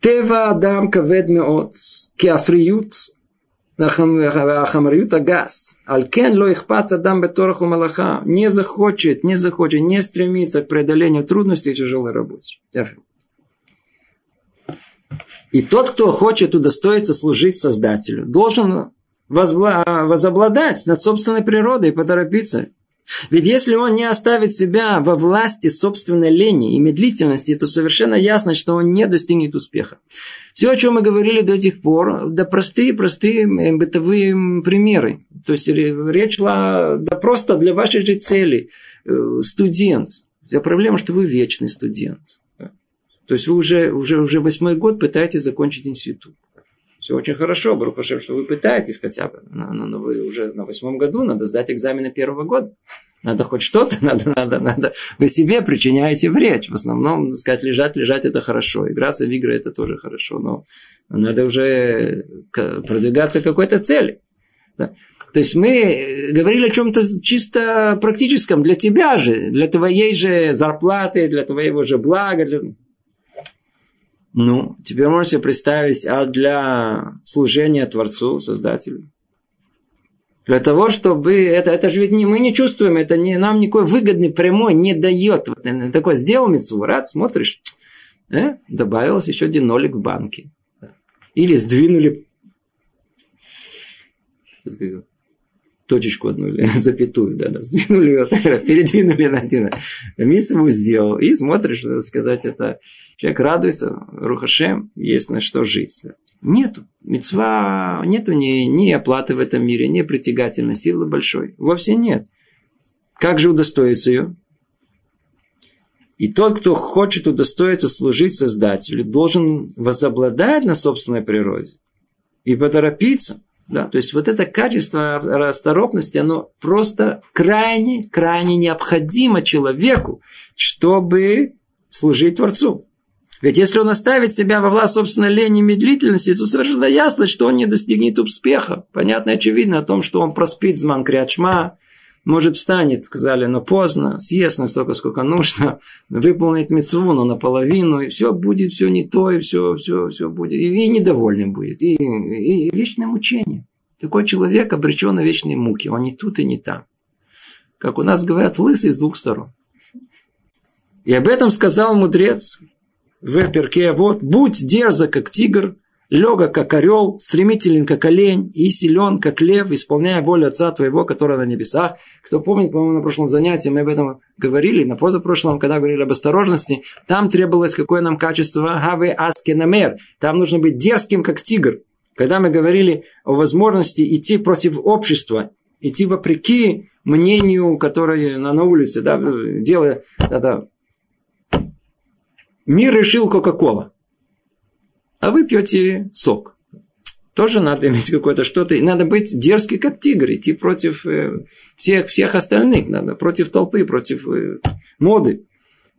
Тева Адам Кавед Меот, Кеафриют, Ахамриюта газ. Алькен ло их паца дам бетораху малаха. Не захочет, не захочет, не стремится к преодолению трудностей и тяжелой работы. И тот, кто хочет удостоиться служить Создателю, должен возобладать над собственной природой и поторопиться. Ведь если он не оставит себя во власти собственной лени и медлительности, то совершенно ясно, что он не достигнет успеха. Все, о чем мы говорили до тех пор, да простые-простые э, бытовые примеры. То есть речь шла да просто для вашей же цели. Э, студент. Вся проблема, что вы вечный студент. То есть вы уже, уже, уже восьмой год пытаетесь закончить институт. Все очень хорошо, Барухашем, что вы пытаетесь хотя бы. Но, но, но вы уже на восьмом году, надо сдать экзамены первого года. Надо хоть что-то, надо, надо, надо. Вы себе причиняете вред. В основном, сказать, лежать, лежать это хорошо. Играться в игры это тоже хорошо. Но надо уже продвигаться к какой-то цели. Да? То есть мы говорили о чем-то чисто практическом для тебя же, для твоей же зарплаты, для твоего же блага. Для... Ну, теперь можете представить, а для служения Творцу, Создателю? Для того, чтобы... Это, это же ведь не, мы не чувствуем, это не, нам никакой выгодный прямой не дает. Такой сделал митцву, рад, смотришь, э, добавилось еще один нолик в банке. Или сдвинули точечку одну или запятую, да, да, сдвинули ее, передвинули на один. Митцву сделал. И смотришь, надо сказать, это человек радуется, Рухашем, есть на что жить. Да. Нету. Мецва нету ни, ни оплаты в этом мире, ни притягательной силы большой. Вовсе нет. Как же удостоиться ее? И тот, кто хочет удостоиться служить Создателю, должен возобладать на собственной природе и поторопиться. Да, то есть вот это качество расторопности, оно просто крайне, крайне необходимо человеку, чтобы служить Творцу. Ведь если он оставит себя во власть собственной лени и медлительности, то совершенно ясно, что он не достигнет успеха. Понятно очевидно о том, что он проспит зман крячма, может встанет, сказали, но поздно, съест настолько, сколько нужно, выполнит мецву, но наполовину, и все будет, все не то, и все, все, все будет, и, и недовольным будет, и, и, и вечное мучение. Такой человек обречен на вечные муки, он не тут и не там. Как у нас говорят, лысый с двух сторон. И об этом сказал мудрец в перке вот «Будь дерзок, как тигр, легок, как орел, стремителен, как олень, и силен, как лев, исполняя волю Отца Твоего, который на небесах». Кто помнит, по-моему, на прошлом занятии мы об этом говорили, на позапрошлом, когда говорили об осторожности, там требовалось какое нам качество «Хаве аскенамер». Там нужно быть дерзким, как тигр. Когда мы говорили о возможности идти против общества идти вопреки мнению, которое на, на улице, да, делая, да, да. Мир решил Кока-Кола, а вы пьете сок. Тоже надо иметь какое-то что-то. И надо быть дерзкий, как тигр, идти против э, всех, всех остальных. Надо против толпы, против э, моды.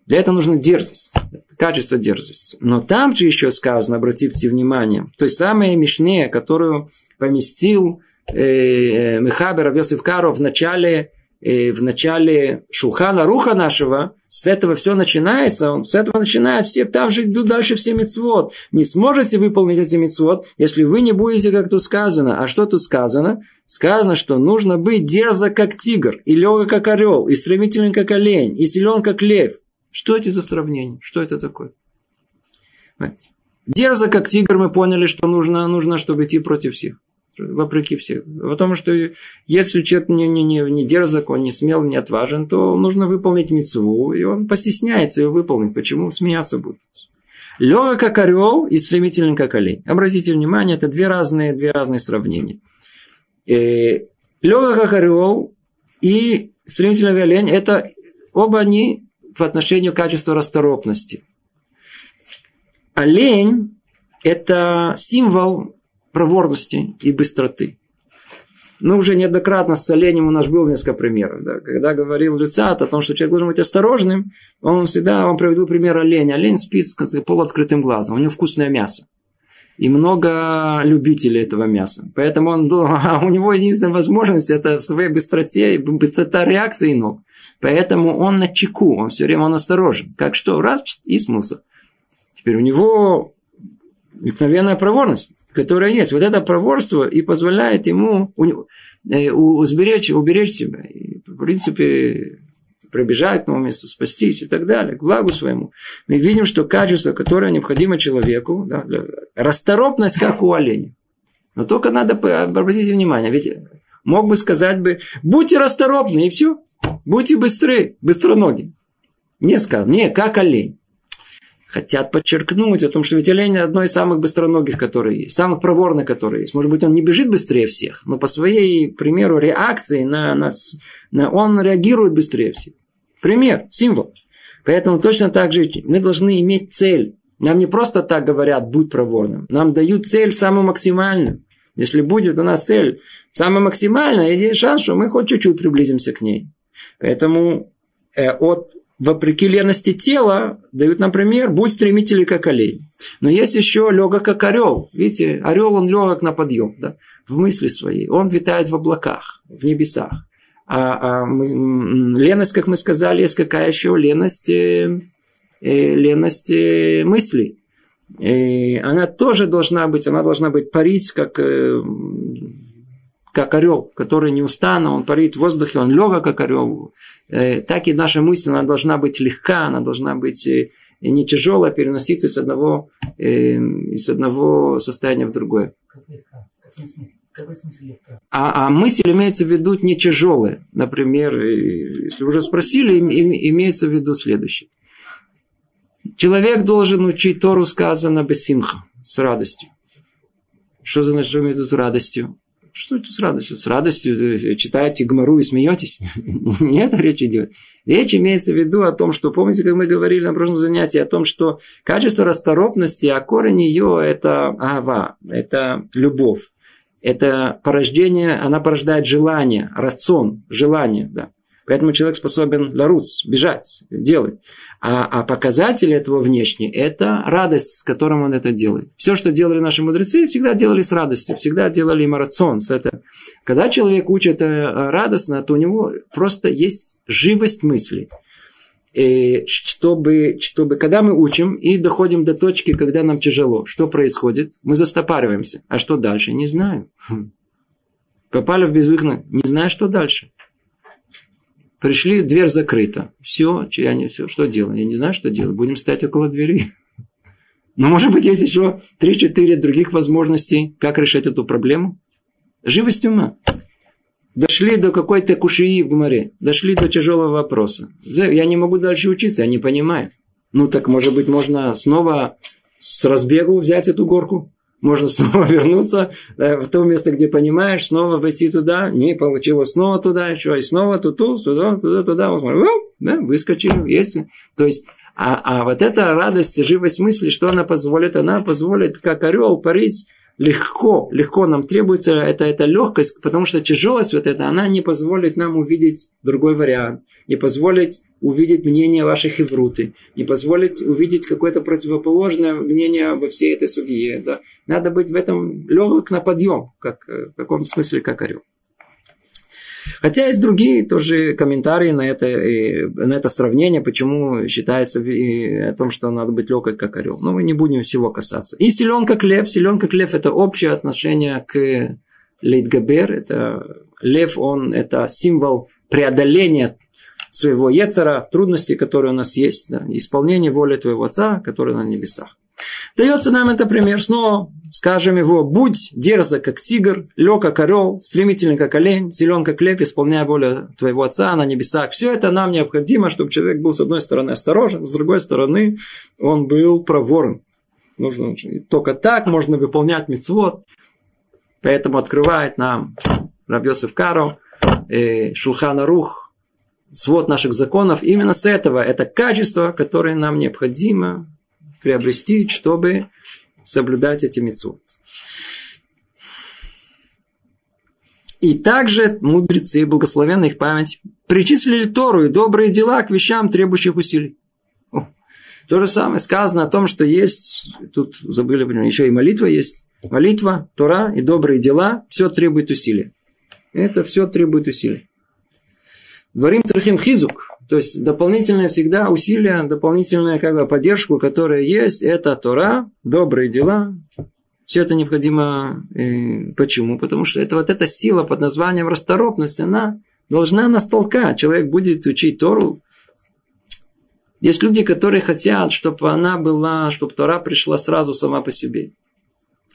Для этого нужна дерзость, качество дерзости. Но там же еще сказано, обратите внимание, той самой Мишне, которую поместил э, э Мехабер Авьосиф Каров в начале, э, в начале Шулхана Руха нашего, с этого все начинается, он, с этого начинает все, там же идут дальше все мецвод. Не сможете выполнить эти мецвод, если вы не будете, как тут сказано. А что тут сказано? Сказано, что нужно быть дерзок, как тигр, и легок, как орел, и стремителен, как олень, и силен, как лев. Что эти за сравнения? Что это такое? Понимаете? Дерзо, как тигр, мы поняли, что нужно, нужно, чтобы идти против всех. Вопреки всех. Потому что если человек не, не, не, не дерзок, он не смел, не отважен, то нужно выполнить мецву, и он постесняется ее выполнить. Почему? Смеяться будет. Легок, как орел, и стремительный, как олень. Обратите внимание, это две разные, две разные сравнения. Э, Легок, как орел, и стремительный, как олень, это оба они по отношению к качеству расторопности. Олень – это символ проворности и быстроты. Ну, уже неоднократно с оленем у нас был несколько примеров. Да. Когда говорил Люцат о том, что человек должен быть осторожным, он всегда он приводил пример оленя. Олень спит с полуоткрытым глазом, у него вкусное мясо. И много любителей этого мяса. Поэтому он, а у него единственная возможность это в своей быстроте быстрота реакции ног. Поэтому он на чеку, он все время он осторожен. Как что, раз, и смысл. Теперь у него обыкновенная проворность, которая есть. Вот это проворство и позволяет ему э, уберечь, уберечь себя. И, в принципе, пробежать к новому месту, спастись и так далее, к благу своему. Мы видим, что качество, которое необходимо человеку, да, расторопность, как у оленя. Но только надо обратить внимание, ведь мог бы сказать бы, будьте расторопны, и все. Будьте быстры, быстроноги. Не сказал, не, как олень. Хотят подчеркнуть о том, что ведь олень одно из самых быстроногих, которые есть, самых проворных, которые есть. Может быть, он не бежит быстрее всех, но по своей, примеру, реакции на, на, на он реагирует быстрее всех. Пример, символ. Поэтому точно так же мы должны иметь цель. Нам не просто так говорят, будь проворным. Нам дают цель самую максимальную. Если будет у нас цель самая максимальная, есть шанс, что мы хоть чуть-чуть приблизимся к ней. Поэтому э, от вопреки лености тела дают нам пример, будь стремителей, как олень. Но есть еще легок, как орел. Видите, орел, он легок на подъем, да, в мысли своей. Он витает в облаках, в небесах. А, а леность, как мы сказали, есть какая еще леность, э, э, леность э, мыслей. И она тоже должна быть, она должна быть парить, как э, как орел, который неустанно, он парит в воздухе, он легок, как орел. Э, так и наша мысль, она должна быть легка, она должна быть э, не тяжелая, переноситься с одного, э, из одного состояния в другое. А, а мысль имеется в виду не тяжелая. Например, если уже спросили, имеется в виду следующее. Человек должен учить Тору сказано без симха, с радостью. Что значит, что имеет с радостью? Что это с радостью? С радостью читаете Гмару и смеетесь? Не это речь идет. Речь имеется в виду о том, что, помните, как мы говорили на прошлом занятии, о том, что качество расторопности, а корень ее – это ава, это любовь. Это порождение, она порождает желание, рацион, желание, да. Поэтому человек способен ларуц, бежать, делать. А, а показатель этого внешне – это радость, с которым он это делает. Все, что делали наши мудрецы, всегда делали с радостью, всегда делали марацион. С это. Когда человек учит радостно, то у него просто есть живость мысли. И чтобы, чтобы, когда мы учим и доходим до точки, когда нам тяжело, что происходит? Мы застопариваемся. А что дальше? Не знаю. Хм. Попали в безвыходно, не знаю, что дальше. Пришли, дверь закрыта. Все, я не все, что делать? Я не знаю, что делать. Будем стоять около двери. Но, может быть, есть еще 3-4 других возможностей, как решить эту проблему. Живость ума. Дошли до какой-то кушии в Гумаре. Дошли до тяжелого вопроса. Я не могу дальше учиться, я не понимаю. Ну, так, может быть, можно снова с разбегу взять эту горку? Можно снова вернуться да, в то место, где понимаешь, снова войти туда, не получилось снова туда, еще и снова туда, туда, туда, туда, вот, да, выскочили, есть. То есть, а, а вот эта радость, живость мысли, что она позволит? Она позволит, как орел, парить легко, легко нам требуется это, эта легкость, потому что тяжелость вот эта, она не позволит нам увидеть другой вариант, не позволит увидеть мнение ваших евруты, не позволит увидеть какое-то противоположное мнение во всей этой судье. Да. Надо быть в этом легок на подъем, как, в каком смысле, как орел. Хотя есть другие тоже комментарии на это, на это сравнение, почему считается о том, что надо быть легкой, как орел. Но мы не будем всего касаться. И силен как лев. Силен как лев – это общее отношение к Лейтгабер. Это лев, он это символ преодоления своего Ецера, трудностей, которые у нас есть, да, исполнение воли твоего Отца, который на небесах. Дается нам это пример снова скажем его, будь дерзок, как тигр, лег, как орел, стремительный, как олень, силен, как лев, исполняя волю твоего отца на небесах. Все это нам необходимо, чтобы человек был, с одной стороны, осторожен, с другой стороны, он был проворен. Нужно, только так можно выполнять мецвод. Поэтому открывает нам Рабьосов Каро, э, Шулхана Рух, свод наших законов. Именно с этого это качество, которое нам необходимо приобрести, чтобы соблюдать эти митцвот. И также мудрецы, благословенная их память, причислили Тору и добрые дела к вещам, требующих усилий. О, то же самое сказано о том, что есть, тут забыли, еще и молитва есть. Молитва, Тора и добрые дела, все требует усилий. Это все требует усилий. Дворим цархим хизук, то есть дополнительное всегда усилие, дополнительная как бы поддержку, которая есть, это Тора, добрые дела. Все это необходимо. И почему? Потому что это вот эта сила под названием расторопность, она должна нас толкать. Человек будет учить Тору. Есть люди, которые хотят, чтобы она была, чтобы Тора пришла сразу сама по себе.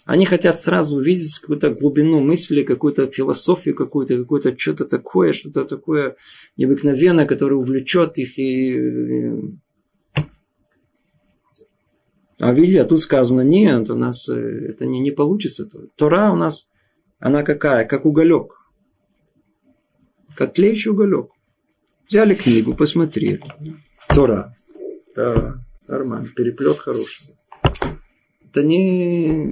Они хотят сразу увидеть какую-то глубину мысли, какую-то философию какую-то, какое-то что-то такое, что-то такое необыкновенное, которое увлечет их. И... А видите, а тут сказано, нет, у нас э, это не, не получится. Тора у нас, она какая? Как уголек. Как тлеющий уголек. Взяли книгу, посмотрели. Тора. Да, нормально. Переплет хороший. Это не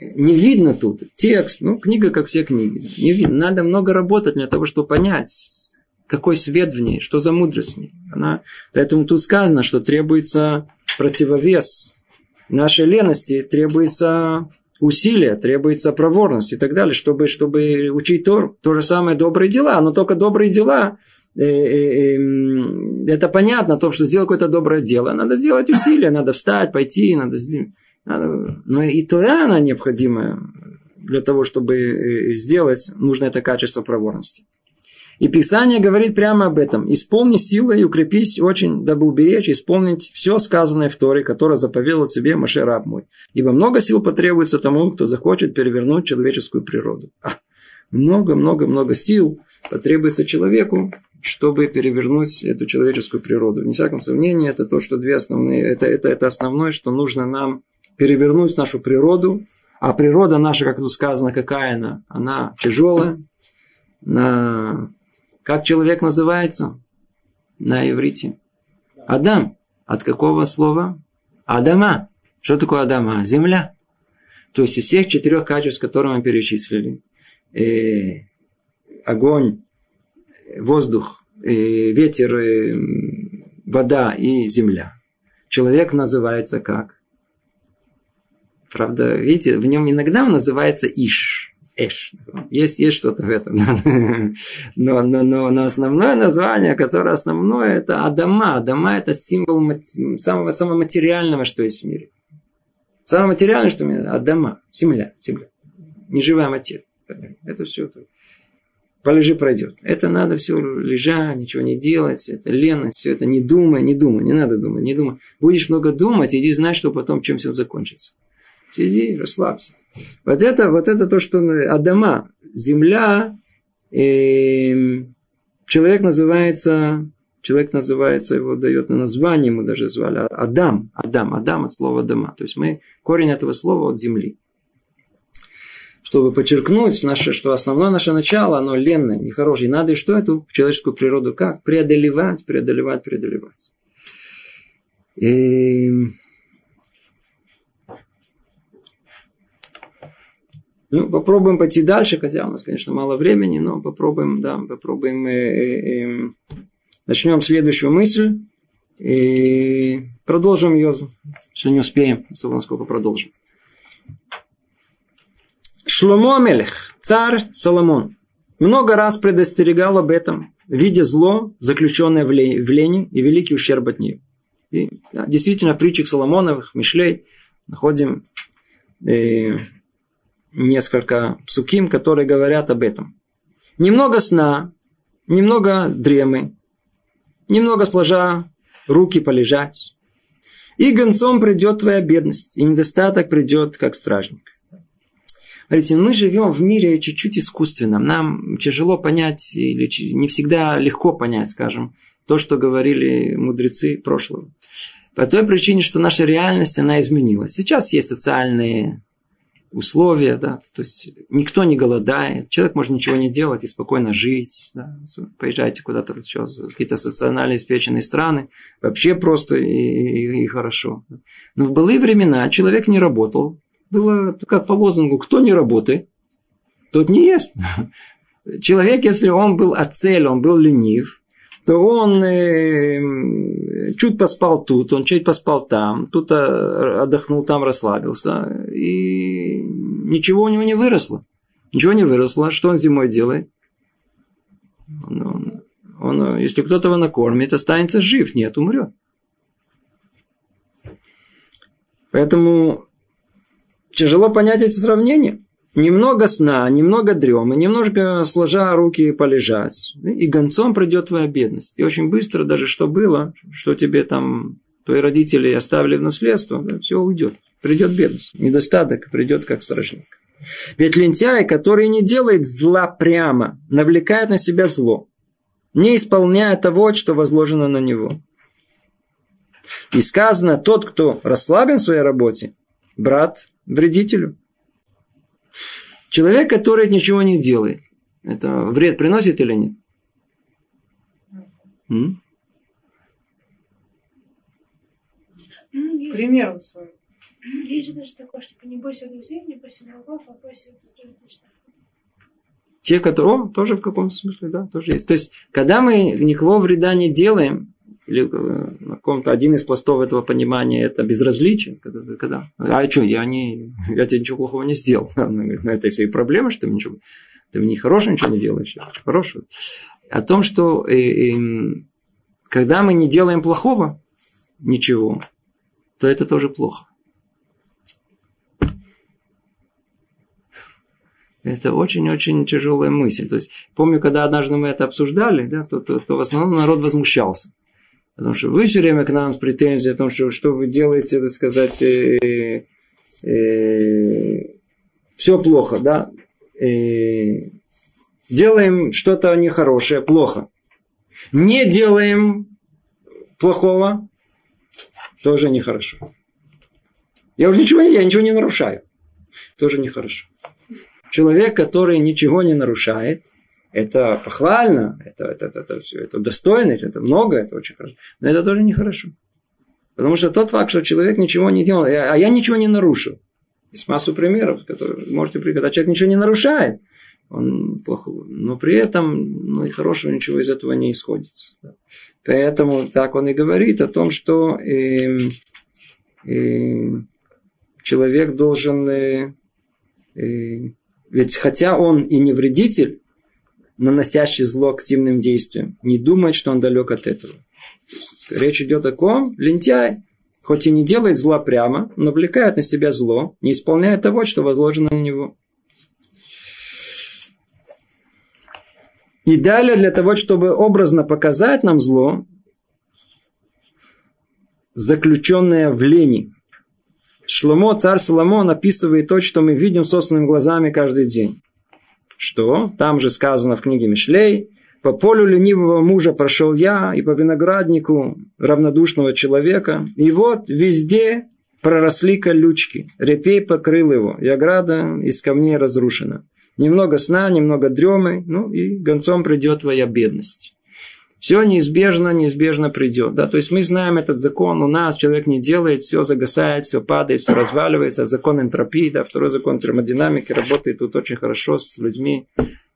не видно тут текст, ну, книга, как все книги. Не видно. Надо много работать для того, чтобы понять, какой свет в ней, что за мудрость в ней. Она... Поэтому тут сказано, что требуется противовес нашей лености, требуется усилия, требуется проворность и так далее, чтобы, чтобы учить Тор. То же самое добрые дела, но только добрые дела э, э, э, это понятно, о том, что сделать какое-то доброе дело. Надо сделать усилия, надо встать, пойти, надо сделать но и Тора, она необходима для того, чтобы э, сделать, нужно это качество проворности. И Писание говорит прямо об этом. Исполни силой и укрепись очень, дабы уберечь, исполнить все сказанное в Торе, которое заповедал тебе Маше раб мой. Ибо много сил потребуется тому, кто захочет перевернуть человеческую природу. Много-много-много сил потребуется человеку, чтобы перевернуть эту человеческую природу. Не всяком сомнении, это то, что две основные, это, это, это основное, что нужно нам перевернуть нашу природу, а природа наша, как тут сказано, какая она? Она тяжелая. На... Как человек называется на иврите? Адам. От какого слова? Адама. Что такое Адама? Земля. То есть из всех четырех качеств, которые мы перечислили, э, огонь, воздух, э, ветер, э, вода и земля. Человек называется как? Правда, видите, в нем иногда он называется Иш. Эш. Есть, есть что-то в этом. Но, но, но, но основное название, которое основное, это Адама. Адама – это символ самого, самого материального, что есть в мире. Самое материальное, что у меня – Адама. Земля. Земля. Неживая материя. Это все. Это. Полежи, пройдет. Это надо все лежать, ничего не делать. Это лено, все это не думай, не думай. Не надо думать, не думай. Будешь много думать, иди знать, что потом чем все закончится. Сиди, расслабься. Вот это, вот это то, что Адама, земля, э, человек называется Человек называется, его дает на название, мы даже звали Адам. Адам, Адам от слова дома. То есть мы, корень этого слова от земли. Чтобы подчеркнуть, наше, что основное наше начало, оно ленное, нехорошее. И надо и что эту человеческую природу как? Преодолевать, преодолевать, преодолевать. И... Ну, попробуем пойти дальше, хотя у нас, конечно, мало времени, но попробуем, да, попробуем э, э, э, Начнем следующую мысль и продолжим ее, если не успеем, особо насколько продолжим. Шломо Амелех, царь Соломон, много раз предостерегал об этом, видя зло, заключенное в лени и великий ущерб от нее. И, да, действительно, в притчах Соломоновых, Мишлей, находим э, несколько псуким, которые говорят об этом. Немного сна, немного дремы, немного сложа руки полежать. И гонцом придет твоя бедность, и недостаток придет как стражник. Смотрите, мы живем в мире чуть-чуть искусственном. Нам тяжело понять, или не всегда легко понять, скажем, то, что говорили мудрецы прошлого. По той причине, что наша реальность, она изменилась. Сейчас есть социальные условия, да, то есть никто не голодает, человек может ничего не делать и спокойно жить, да, поезжайте куда-то еще какие-то социально обеспеченные страны, вообще просто и, и, и хорошо. Но в былые времена человек не работал, было как по лозунгу, кто не работает, тот не ест. Человек, если он был оцель, он был ленив, то он э, чуть поспал тут, он чуть поспал там, тут э, отдохнул, там расслабился, и ничего у него не выросло. Ничего не выросло. Что он зимой делает? Он, он, он, если кто-то его накормит, останется жив, нет, умрет. Поэтому тяжело понять эти сравнения. Немного сна, немного дремы, немножко сложа руки полежать. И гонцом придет твоя бедность. И очень быстро даже что было, что тебе там твои родители оставили в наследство, все уйдет. Придет бедность. Недостаток придет как стражник. Ведь лентяй, который не делает зла прямо, навлекает на себя зло, не исполняя того, что возложено на него. И сказано, тот, кто расслаблен в своей работе, брат вредителю. Человек, который ничего не делает, это вред приносит или нет? М? Ну, Пример свой. Есть же даже такое, что не бойся друзей, не бойся врагов, а бойся безразличных. Те, которые... О, тоже в каком смысле, да, тоже есть. То есть, когда мы никого вреда не делаем, или э, на каком-то один из пластов этого понимания это безразличие. Когда, когда, а что, я, не, я тебе ничего плохого не сделал. Она говорит, ну это все и проблема, что ты ничего, ты не хорошего ничего не делаешь, а хорошего. О том, что э, э, когда мы не делаем плохого, ничего, то это тоже плохо. Это очень-очень тяжелая мысль. То есть, помню, когда однажды мы это обсуждали, да, то, то, то в основном народ возмущался. Потому что вы все время к нам с претензией о том, что, что вы делаете, так сказать, э, э, все плохо, да? Э, делаем что-то нехорошее, плохо. Не делаем плохого, тоже нехорошо. Я уже ничего, я ничего не нарушаю. Тоже нехорошо. Человек, который ничего не нарушает – это похвально, это, это, это, это, все, это достойно, это много, это очень хорошо. Но это тоже нехорошо. Потому что тот факт, что человек ничего не делал, а я ничего не нарушил. Есть массу примеров, которые можете. Когда человек ничего не нарушает, он плохой. Но при этом ну, и хорошего ничего из этого не исходит. Поэтому так он и говорит о том, что э, э, человек должен... Э, э, ведь хотя он и не вредитель, наносящий зло активным действиям, не думает, что он далек от этого. Речь идет о ком? Лентяй. Хоть и не делает зла прямо, но влекает на себя зло, не исполняя того, что возложено на него. И далее, для того, чтобы образно показать нам зло, заключенное в лени. Шломо, царь Соломон, описывает то, что мы видим собственными глазами каждый день что там же сказано в книге Мишлей, По полю ленивого мужа прошел я, и по винограднику равнодушного человека. И вот везде проросли колючки. Репей покрыл его, и ограда из камней разрушена. Немного сна, немного дремы, ну и гонцом придет твоя бедность. Все неизбежно, неизбежно придет. Да? То есть мы знаем этот закон, у нас человек не делает, все загасает, все падает, все разваливается. Закон энтропии, да, второй закон термодинамики работает тут очень хорошо с людьми,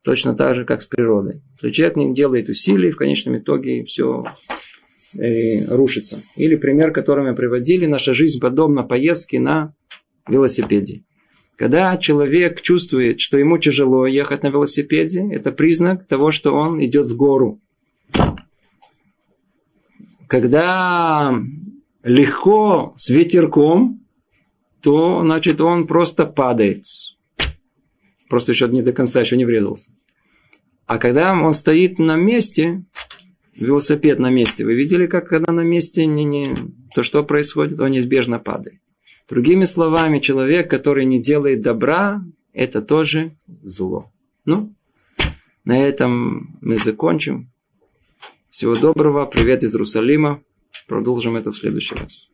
точно так же, как с природой. Если человек не делает усилий, в конечном итоге все э, рушится. Или пример, который мы приводили, наша жизнь подобна поездке на велосипеде. Когда человек чувствует, что ему тяжело ехать на велосипеде, это признак того, что он идет в гору. Когда легко с ветерком, то, значит, он просто падает. Просто еще не до конца еще не врезался. А когда он стоит на месте, велосипед на месте, вы видели, как когда на месте не, не, то, что происходит, он неизбежно падает. Другими словами, человек, который не делает добра, это тоже зло. Ну, на этом мы закончим. Всего доброго. Привет из Иерусалима. Продолжим это в следующий раз.